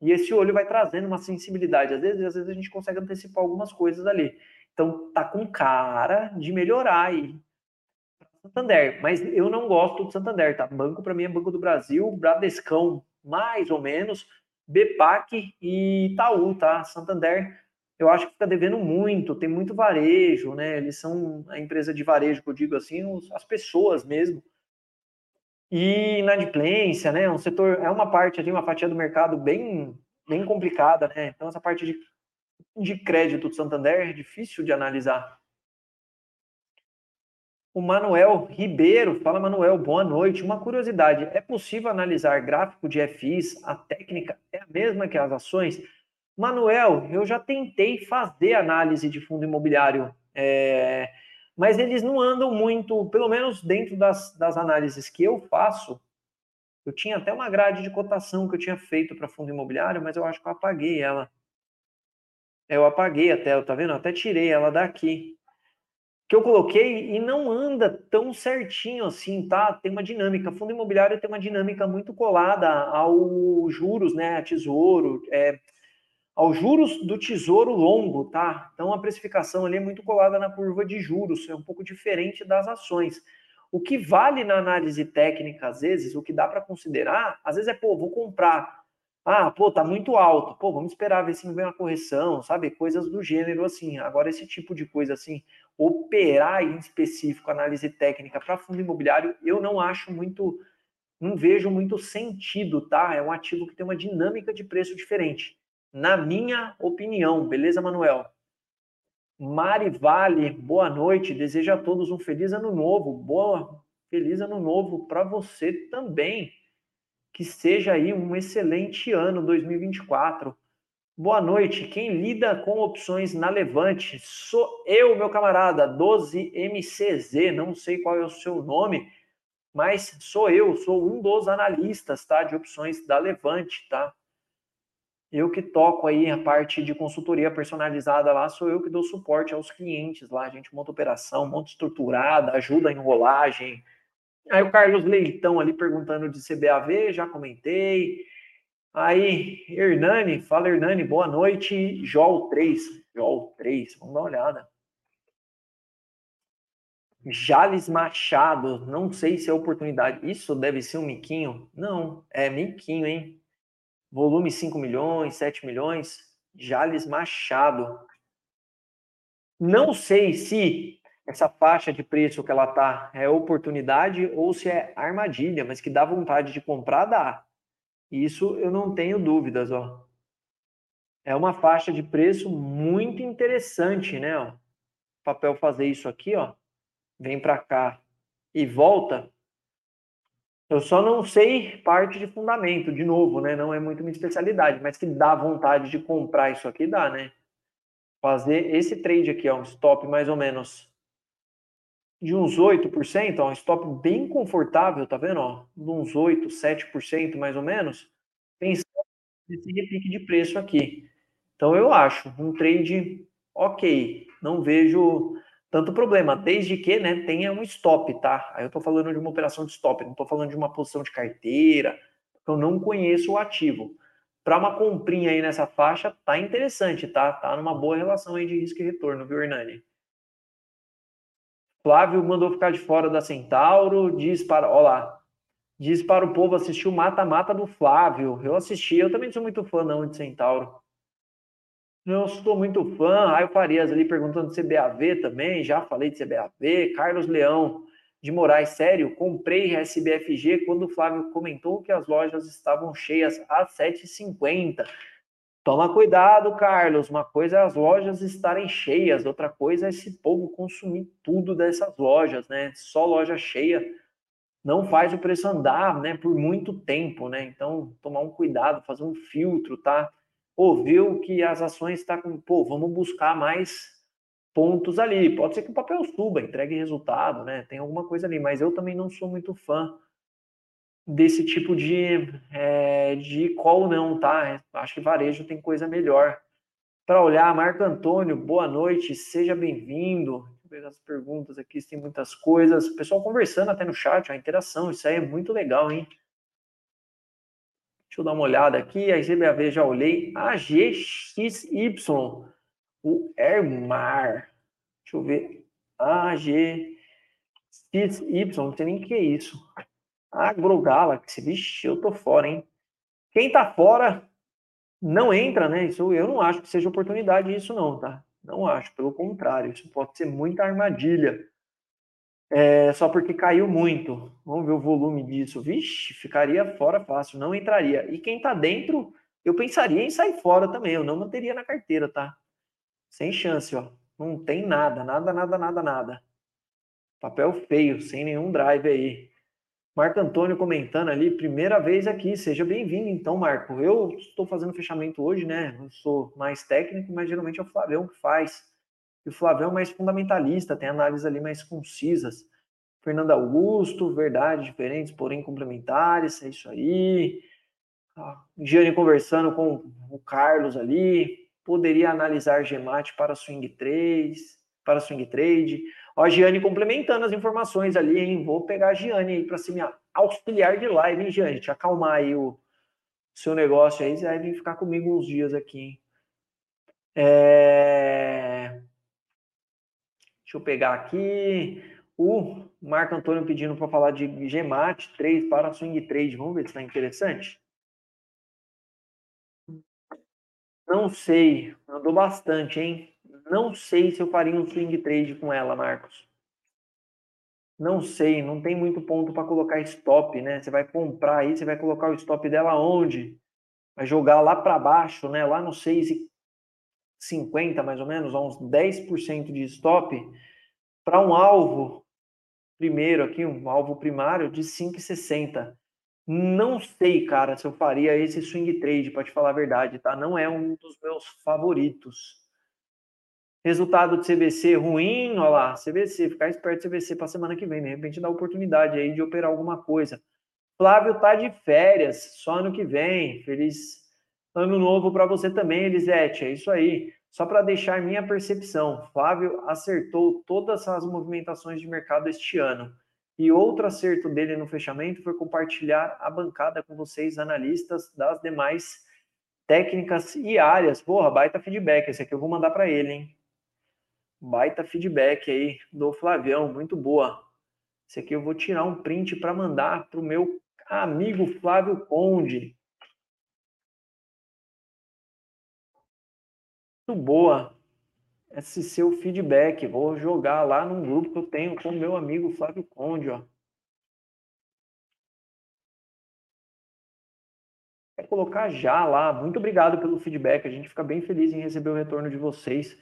e esse olho vai trazendo uma sensibilidade. Às vezes, às vezes a gente consegue antecipar algumas coisas ali. Então, tá com cara de melhorar aí Santander, mas eu não gosto do Santander, tá? Banco para mim é Banco do Brasil, Bradescão, mais ou menos, BPAC e Itaú, tá? Santander, eu acho que fica devendo muito, tem muito varejo, né? Eles são a empresa de varejo, que eu digo assim, as pessoas mesmo. E inadimplência, né? Um setor, é uma parte ali, uma fatia do mercado bem, bem complicada, né? Então, essa parte de, de crédito do Santander é difícil de analisar. O Manuel Ribeiro, fala Manuel, boa noite. Uma curiosidade, é possível analisar gráfico de FIs? A técnica é a mesma que as ações? Manuel, eu já tentei fazer análise de fundo imobiliário, é, mas eles não andam muito, pelo menos dentro das, das análises que eu faço. Eu tinha até uma grade de cotação que eu tinha feito para fundo imobiliário, mas eu acho que eu apaguei ela. Eu apaguei até, tá vendo? Eu até tirei ela daqui que eu coloquei e não anda tão certinho assim, tá? Tem uma dinâmica. Fundo imobiliário tem uma dinâmica muito colada ao juros, né? A tesouro, é, aos juros do tesouro longo, tá? Então a precificação ali é muito colada na curva de juros, é um pouco diferente das ações. O que vale na análise técnica, às vezes, o que dá para considerar, às vezes é, pô, vou comprar. Ah, pô, tá muito alto. Pô, vamos esperar ver se não vem uma correção, sabe? Coisas do gênero assim. Agora, esse tipo de coisa assim, operar em específico análise técnica para fundo imobiliário, eu não acho muito, não vejo muito sentido, tá? É um ativo que tem uma dinâmica de preço diferente, na minha opinião, beleza, Manuel? Mari Vale, boa noite, desejo a todos um feliz ano novo, boa, feliz ano novo para você também, que seja aí um excelente ano 2024. Boa noite. Quem lida com opções na Levante sou eu, meu camarada, 12MCZ. Não sei qual é o seu nome, mas sou eu, sou um dos analistas, tá, de opções da Levante, tá? Eu que toco aí a parte de consultoria personalizada lá, sou eu que dou suporte aos clientes lá. A gente monta operação, monta estruturada, ajuda a enrolagem. Aí o Carlos Leitão ali perguntando de CBAV, já comentei. Aí, Hernani, fala Hernani, boa noite. Jol 3, Jol 3, vamos dar uma olhada. Jales Machado, não sei se é oportunidade. Isso deve ser um miquinho? Não, é miquinho, hein? Volume 5 milhões, 7 milhões. Jales Machado. Não sei se essa faixa de preço que ela tá é oportunidade ou se é armadilha, mas que dá vontade de comprar, dá. Isso eu não tenho dúvidas, ó. É uma faixa de preço muito interessante, né? Ó. Papel fazer isso aqui, ó, vem para cá e volta. Eu só não sei parte de fundamento, de novo, né? Não é muito minha especialidade, mas que dá vontade de comprar isso aqui, dá, né? Fazer esse trade aqui, ó, um stop mais ou menos de uns 8%, ó, um stop bem confortável, tá vendo? Ó, de uns 8, 7% mais ou menos, pensando nesse repique de preço aqui. Então eu acho um trade ok, não vejo tanto problema, desde que né, tenha um stop, tá? Aí eu tô falando de uma operação de stop, não tô falando de uma posição de carteira, eu não conheço o ativo. Para uma comprinha aí nessa faixa, tá interessante, tá? Tá numa boa relação aí de risco e retorno, viu, Hernani? Flávio mandou ficar de fora da Centauro, diz para, olha lá, diz para o povo assistir o mata-mata do Flávio. Eu assisti, eu também sou muito fã não de Centauro. Eu sou muito fã. Raio Farias ali perguntando de CBAV também, já falei de CBAV. Carlos Leão de Moraes, sério, comprei SBFG quando o Flávio comentou que as lojas estavam cheias a 7,50. Toma cuidado, Carlos. Uma coisa é as lojas estarem cheias, outra coisa é esse povo consumir tudo dessas lojas, né? Só loja cheia não faz o preço andar, né, por muito tempo, né? Então, tomar um cuidado, fazer um filtro, tá? Ouviu que as ações estão tá com, pô, vamos buscar mais pontos ali. Pode ser que o papel suba, entregue resultado, né? Tem alguma coisa ali, mas eu também não sou muito fã desse tipo de, é, de call não, tá? Acho que varejo tem coisa melhor para olhar. Marco Antônio, boa noite, seja bem-vindo. As perguntas aqui, tem muitas coisas. O pessoal conversando até no chat, a interação, isso aí é muito legal, hein? Deixa eu dar uma olhada aqui. A GBAV já olhei. A GXY, o Airmar. Deixa eu ver. AG XY, não sei nem o que é isso. AgroGalaxy, vixe, eu tô fora, hein? Quem tá fora não entra, né? Isso eu não acho que seja oportunidade isso não, tá? Não acho, pelo contrário, isso pode ser muita armadilha. É, só porque caiu muito. Vamos ver o volume disso. Vixe, ficaria fora fácil, não entraria. E quem tá dentro, eu pensaria em sair fora também, eu não manteria na carteira, tá? Sem chance, ó. Não tem nada, nada, nada, nada, nada. Papel feio, sem nenhum drive aí. Marco Antônio comentando ali, primeira vez aqui, seja bem-vindo então, Marco. Eu estou fazendo fechamento hoje, né? Eu sou mais técnico, mas geralmente é o Flavião que faz. E o Flavião é mais fundamentalista, tem análises ali mais concisas. Fernando Augusto, verdades diferentes, porém complementares, é isso aí. Gianni conversando com o Carlos ali, poderia analisar Gemate para swing 3, para swing trade. Ó, a Giane complementando as informações ali, hein? Vou pegar a Giane aí para ser minha auxiliar de live, hein, Giane? Te acalmar aí o seu negócio aí, você vai vir ficar comigo uns dias aqui, hein? É... Deixa eu pegar aqui o Marco Antônio pedindo para falar de Gemate 3 para swing trade. Vamos ver se está interessante. Não sei, andou bastante, hein? Não sei se eu faria um swing trade com ela, Marcos. Não sei, não tem muito ponto para colocar stop, né? Você vai comprar aí, você vai colocar o stop dela onde? Vai jogar lá para baixo, né? Lá no 6,50 mais ou menos, uns 10% de stop para um alvo primeiro aqui, um alvo primário de 5,60. Não sei, cara, se eu faria esse swing trade, para te falar a verdade, tá? Não é um dos meus favoritos. Resultado de CVC ruim, olha lá, CVC, ficar esperto CVC para semana que vem, de repente dá oportunidade aí de operar alguma coisa. Flávio tá de férias, só ano que vem. Feliz ano novo para você também, Elisete. É isso aí. Só para deixar minha percepção, Flávio acertou todas as movimentações de mercado este ano. E outro acerto dele no fechamento foi compartilhar a bancada com vocês, analistas das demais técnicas e áreas. Porra, baita feedback. Esse aqui eu vou mandar para ele, hein? Baita feedback aí do Flavião, muito boa. Esse aqui eu vou tirar um print para mandar para o meu amigo Flávio Conde. Muito boa esse seu feedback. Vou jogar lá num grupo que eu tenho com o meu amigo Flávio Conde, ó. Colocar já lá. Muito obrigado pelo feedback. A gente fica bem feliz em receber o retorno de vocês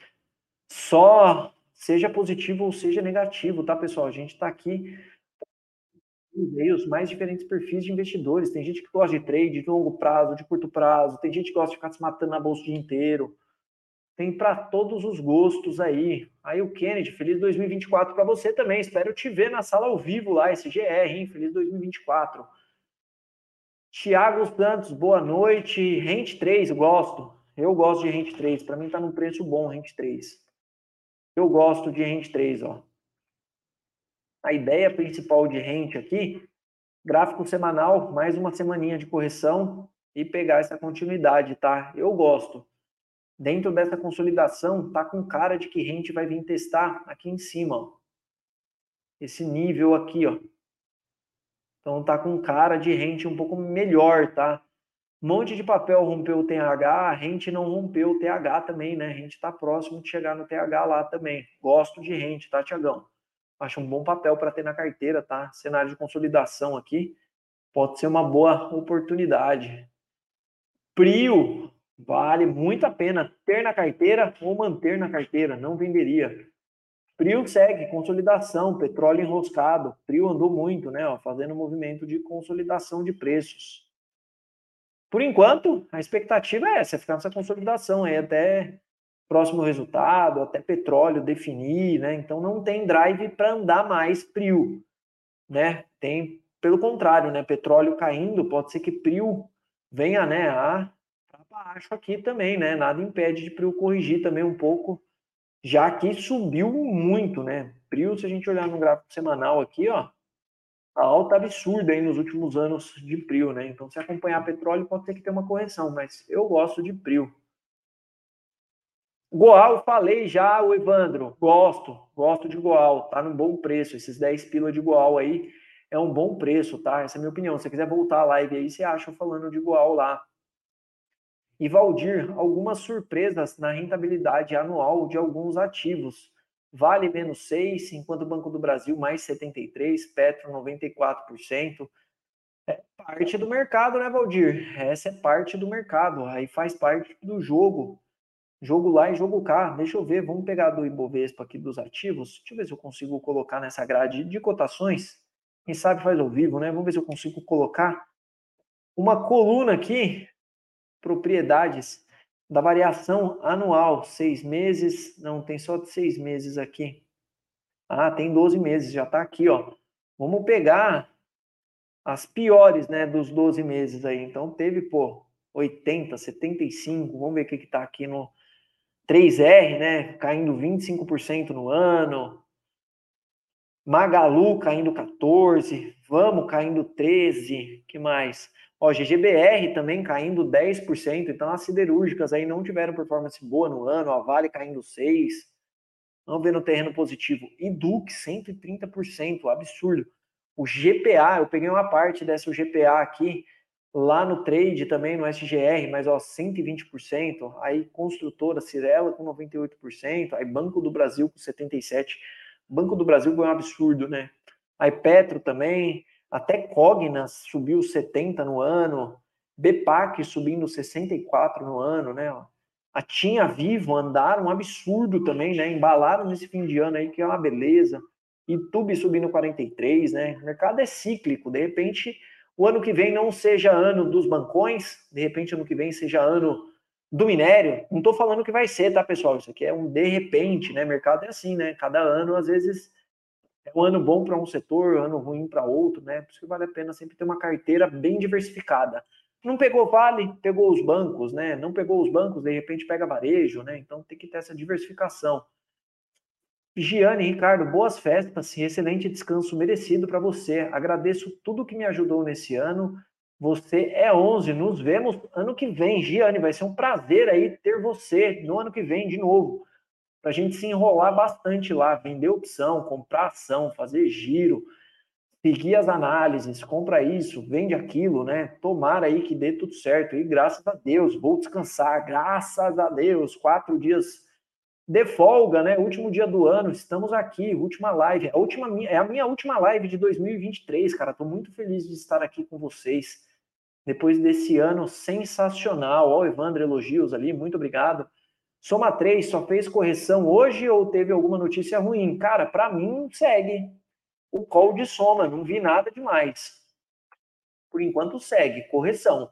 só seja positivo ou seja negativo, tá, pessoal? A gente está aqui os mais diferentes perfis de investidores. Tem gente que gosta de trade de longo prazo, de curto prazo, tem gente que gosta de ficar se matando na bolsa o dia inteiro. Tem para todos os gostos aí. Aí o Kennedy, feliz 2024 para você também. Espero te ver na sala ao vivo lá, esse GR, hein? Feliz 2024. Tiago Santos, boa noite. Rente 3, gosto. Eu gosto de Rente 3. Para mim tá num preço bom, Rente 3. Eu gosto de rente 3, ó. A ideia principal de rente aqui, gráfico semanal, mais uma semaninha de correção e pegar essa continuidade, tá? Eu gosto. Dentro dessa consolidação, tá com cara de que rente vai vir testar aqui em cima, ó. Esse nível aqui, ó. Então tá com cara de rente um pouco melhor, tá? Monte de papel rompeu o TH, a rente não rompeu o TH também, né? A gente está próximo de chegar no TH lá também. Gosto de rente, tá, Tiagão? Acho um bom papel para ter na carteira, tá? Cenário de consolidação aqui pode ser uma boa oportunidade. Prio, vale muito a pena ter na carteira ou manter na carteira, não venderia. Prio segue, consolidação, petróleo enroscado. Prio andou muito, né? Ó, fazendo movimento de consolidação de preços. Por enquanto, a expectativa é essa, é ficar nessa consolidação aí até próximo resultado, até petróleo definir, né? Então não tem drive para andar mais frio, né? Tem pelo contrário, né? Petróleo caindo, pode ser que Prio venha, né, a baixo aqui também, né? Nada impede de Prio corrigir também um pouco, já que subiu muito, né? Prio, se a gente olhar no gráfico semanal aqui, ó, alta absurda aí nos últimos anos de Prio, né? Então, se acompanhar petróleo, pode ter que ter uma correção, mas eu gosto de Prio. Goal, falei já, o Evandro. Gosto, gosto de Goal. Tá num bom preço. Esses 10 pila de Goal aí é um bom preço, tá? Essa é a minha opinião. Se você quiser voltar a live aí, você acha falando de Goal lá. E Valdir, algumas surpresas na rentabilidade anual de alguns ativos. Vale menos 6, enquanto o Banco do Brasil mais 73, Petro 94%. É parte do mercado, né, Valdir? Essa é parte do mercado. Aí faz parte do jogo. Jogo lá e jogo cá. Deixa eu ver, vamos pegar do Ibovespa aqui dos ativos. Deixa eu ver se eu consigo colocar nessa grade de cotações. Quem sabe faz ao vivo, né? Vamos ver se eu consigo colocar uma coluna aqui, propriedades da variação anual, seis meses, não, tem só de seis meses aqui. Ah, tem 12 meses, já está aqui, ó. Vamos pegar as piores, né, dos 12 meses aí. Então teve, pô, 80, 75, vamos ver o que que tá aqui no 3R, né, caindo 25% no ano. Magalu caindo 14, Vamos caindo 13, que mais? Ó, GGBR também caindo 10%, então as siderúrgicas aí não tiveram performance boa no ano, a Vale caindo 6%. Vamos ver no terreno positivo. E Duque, 130%, absurdo. O GPA, eu peguei uma parte dessa GPA aqui, lá no trade também, no SGR, mas ó, 120%. Aí construtora Cirela com 98%, aí Banco do Brasil com 77%. Banco do Brasil foi um absurdo, né? Aí Petro também, até Cognas subiu 70 no ano, Bepac subindo 64 no ano, né? A Tinha Vivo andaram um absurdo também, né? Embalaram nesse fim de ano aí, que é uma beleza. YouTube subindo 43, né? O mercado é cíclico, de repente o ano que vem não seja ano dos bancões, de repente ano que vem seja ano do minério. Não estou falando que vai ser, tá, pessoal? Isso aqui é um de repente, né? Mercado é assim, né? Cada ano, às vezes, é um ano bom para um setor, um ano ruim para outro, né? Por isso que vale a pena sempre ter uma carteira bem diversificada. Não pegou Vale, pegou os bancos, né? Não pegou os bancos, de repente pega varejo, né? Então tem que ter essa diversificação. Giane, Ricardo, boas festas e excelente descanso merecido para você. Agradeço tudo que me ajudou nesse ano. Você é 11, nos vemos ano que vem. Giane, vai ser um prazer aí ter você no ano que vem de novo para a gente se enrolar bastante lá, vender opção, comprar ação, fazer giro, seguir as análises, compra isso, vende aquilo, né? Tomara aí que dê tudo certo. E graças a Deus, vou descansar, graças a Deus, quatro dias de folga, né? Último dia do ano, estamos aqui, última live, a última é a minha última live de 2023, cara. Tô muito feliz de estar aqui com vocês depois desse ano sensacional. Ó, Evandro, elogios ali, muito obrigado. Soma 3 só fez correção hoje ou teve alguma notícia ruim? Cara, para mim segue o call de soma, não vi nada demais. Por enquanto segue, correção.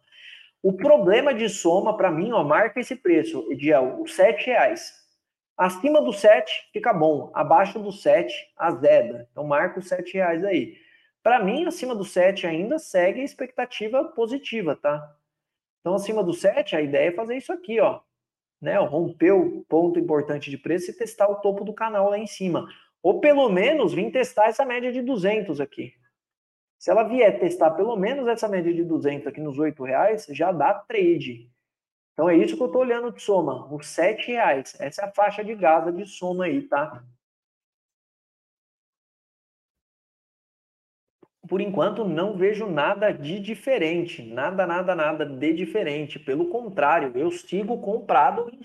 O problema de soma, para mim, ó, marca esse preço, Ediel, os 7 reais. Acima do 7 fica bom, abaixo do 7 azeda. Então marca os 7 reais aí. Para mim, acima do 7 ainda segue a expectativa positiva, tá? Então, acima do 7, a ideia é fazer isso aqui, ó né, romper o ponto importante de preço e testar o topo do canal lá em cima. Ou pelo menos vir testar essa média de 200 aqui. Se ela vier testar pelo menos essa média de 200 aqui nos 8 reais, já dá trade. Então é isso que eu estou olhando de soma, os 7 reais. Essa é a faixa de Gaza de soma aí, tá? Por enquanto não vejo nada de diferente, nada, nada, nada de diferente. Pelo contrário, eu sigo comprado em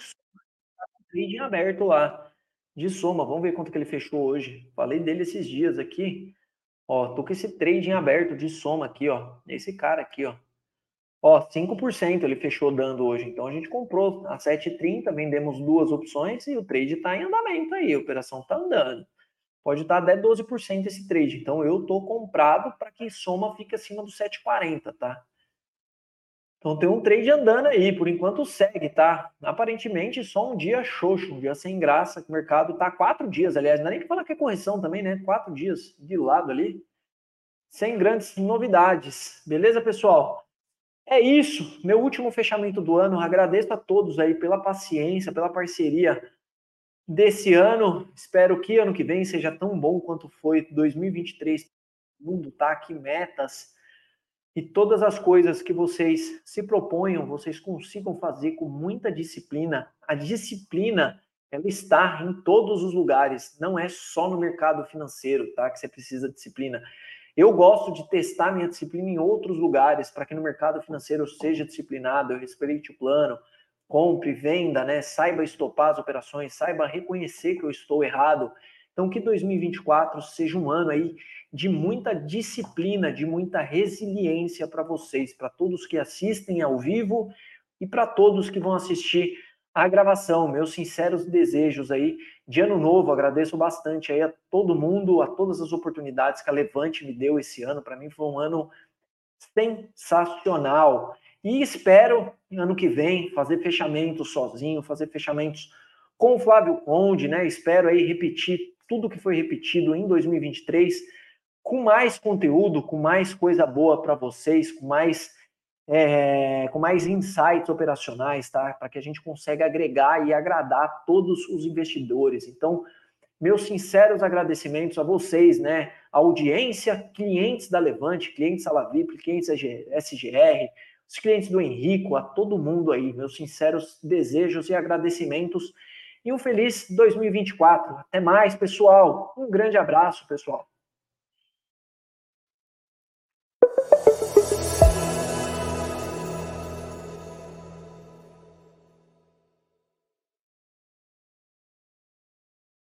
trading aberto lá de soma. Vamos ver quanto que ele fechou hoje. Falei dele esses dias aqui. Ó, tô com esse trading aberto de soma aqui, ó. Esse cara aqui, ó. Ó, 5% ele fechou dando hoje. Então a gente comprou a 7,30, vendemos duas opções e o trade está em andamento aí, a operação está andando pode estar até 12% esse trade. Então eu estou comprado para que soma fique acima do 7,40, tá? Então tem um trade andando aí, por enquanto segue, tá? Aparentemente só um dia xoxo, um dia sem graça, que o mercado tá quatro dias, aliás, não é nem que falar que é correção também, né? Quatro dias de lado ali, sem grandes novidades. Beleza, pessoal? É isso, meu último fechamento do ano. Agradeço a todos aí pela paciência, pela parceria desse ano. Espero que ano que vem seja tão bom quanto foi 2023. O mundo tá aqui metas e todas as coisas que vocês se proponham, vocês consigam fazer com muita disciplina. A disciplina ela está em todos os lugares, não é só no mercado financeiro, tá? Que você precisa de disciplina. Eu gosto de testar minha disciplina em outros lugares para que no mercado financeiro eu seja disciplinado, eu respeite o plano, compre, venda, né? Saiba estopar as operações, saiba reconhecer que eu estou errado. Então que 2024 seja um ano aí de muita disciplina, de muita resiliência para vocês, para todos que assistem ao vivo e para todos que vão assistir a gravação. Meus sinceros desejos aí de ano novo. Agradeço bastante aí a todo mundo, a todas as oportunidades que a Levante me deu esse ano. Para mim foi um ano sensacional. E espero, ano que vem, fazer fechamentos sozinho, fazer fechamentos com o Flávio Conde, né? Espero aí repetir tudo que foi repetido em 2023, com mais conteúdo, com mais coisa boa para vocês, com mais é, com mais insights operacionais, tá? Para que a gente consiga agregar e agradar todos os investidores. Então, meus sinceros agradecimentos a vocês, né? A audiência, clientes da Levante, clientes Salavip, clientes SGR, os clientes do Henrico, a todo mundo aí, meus sinceros desejos e agradecimentos. E um feliz 2024. Até mais, pessoal. Um grande abraço, pessoal.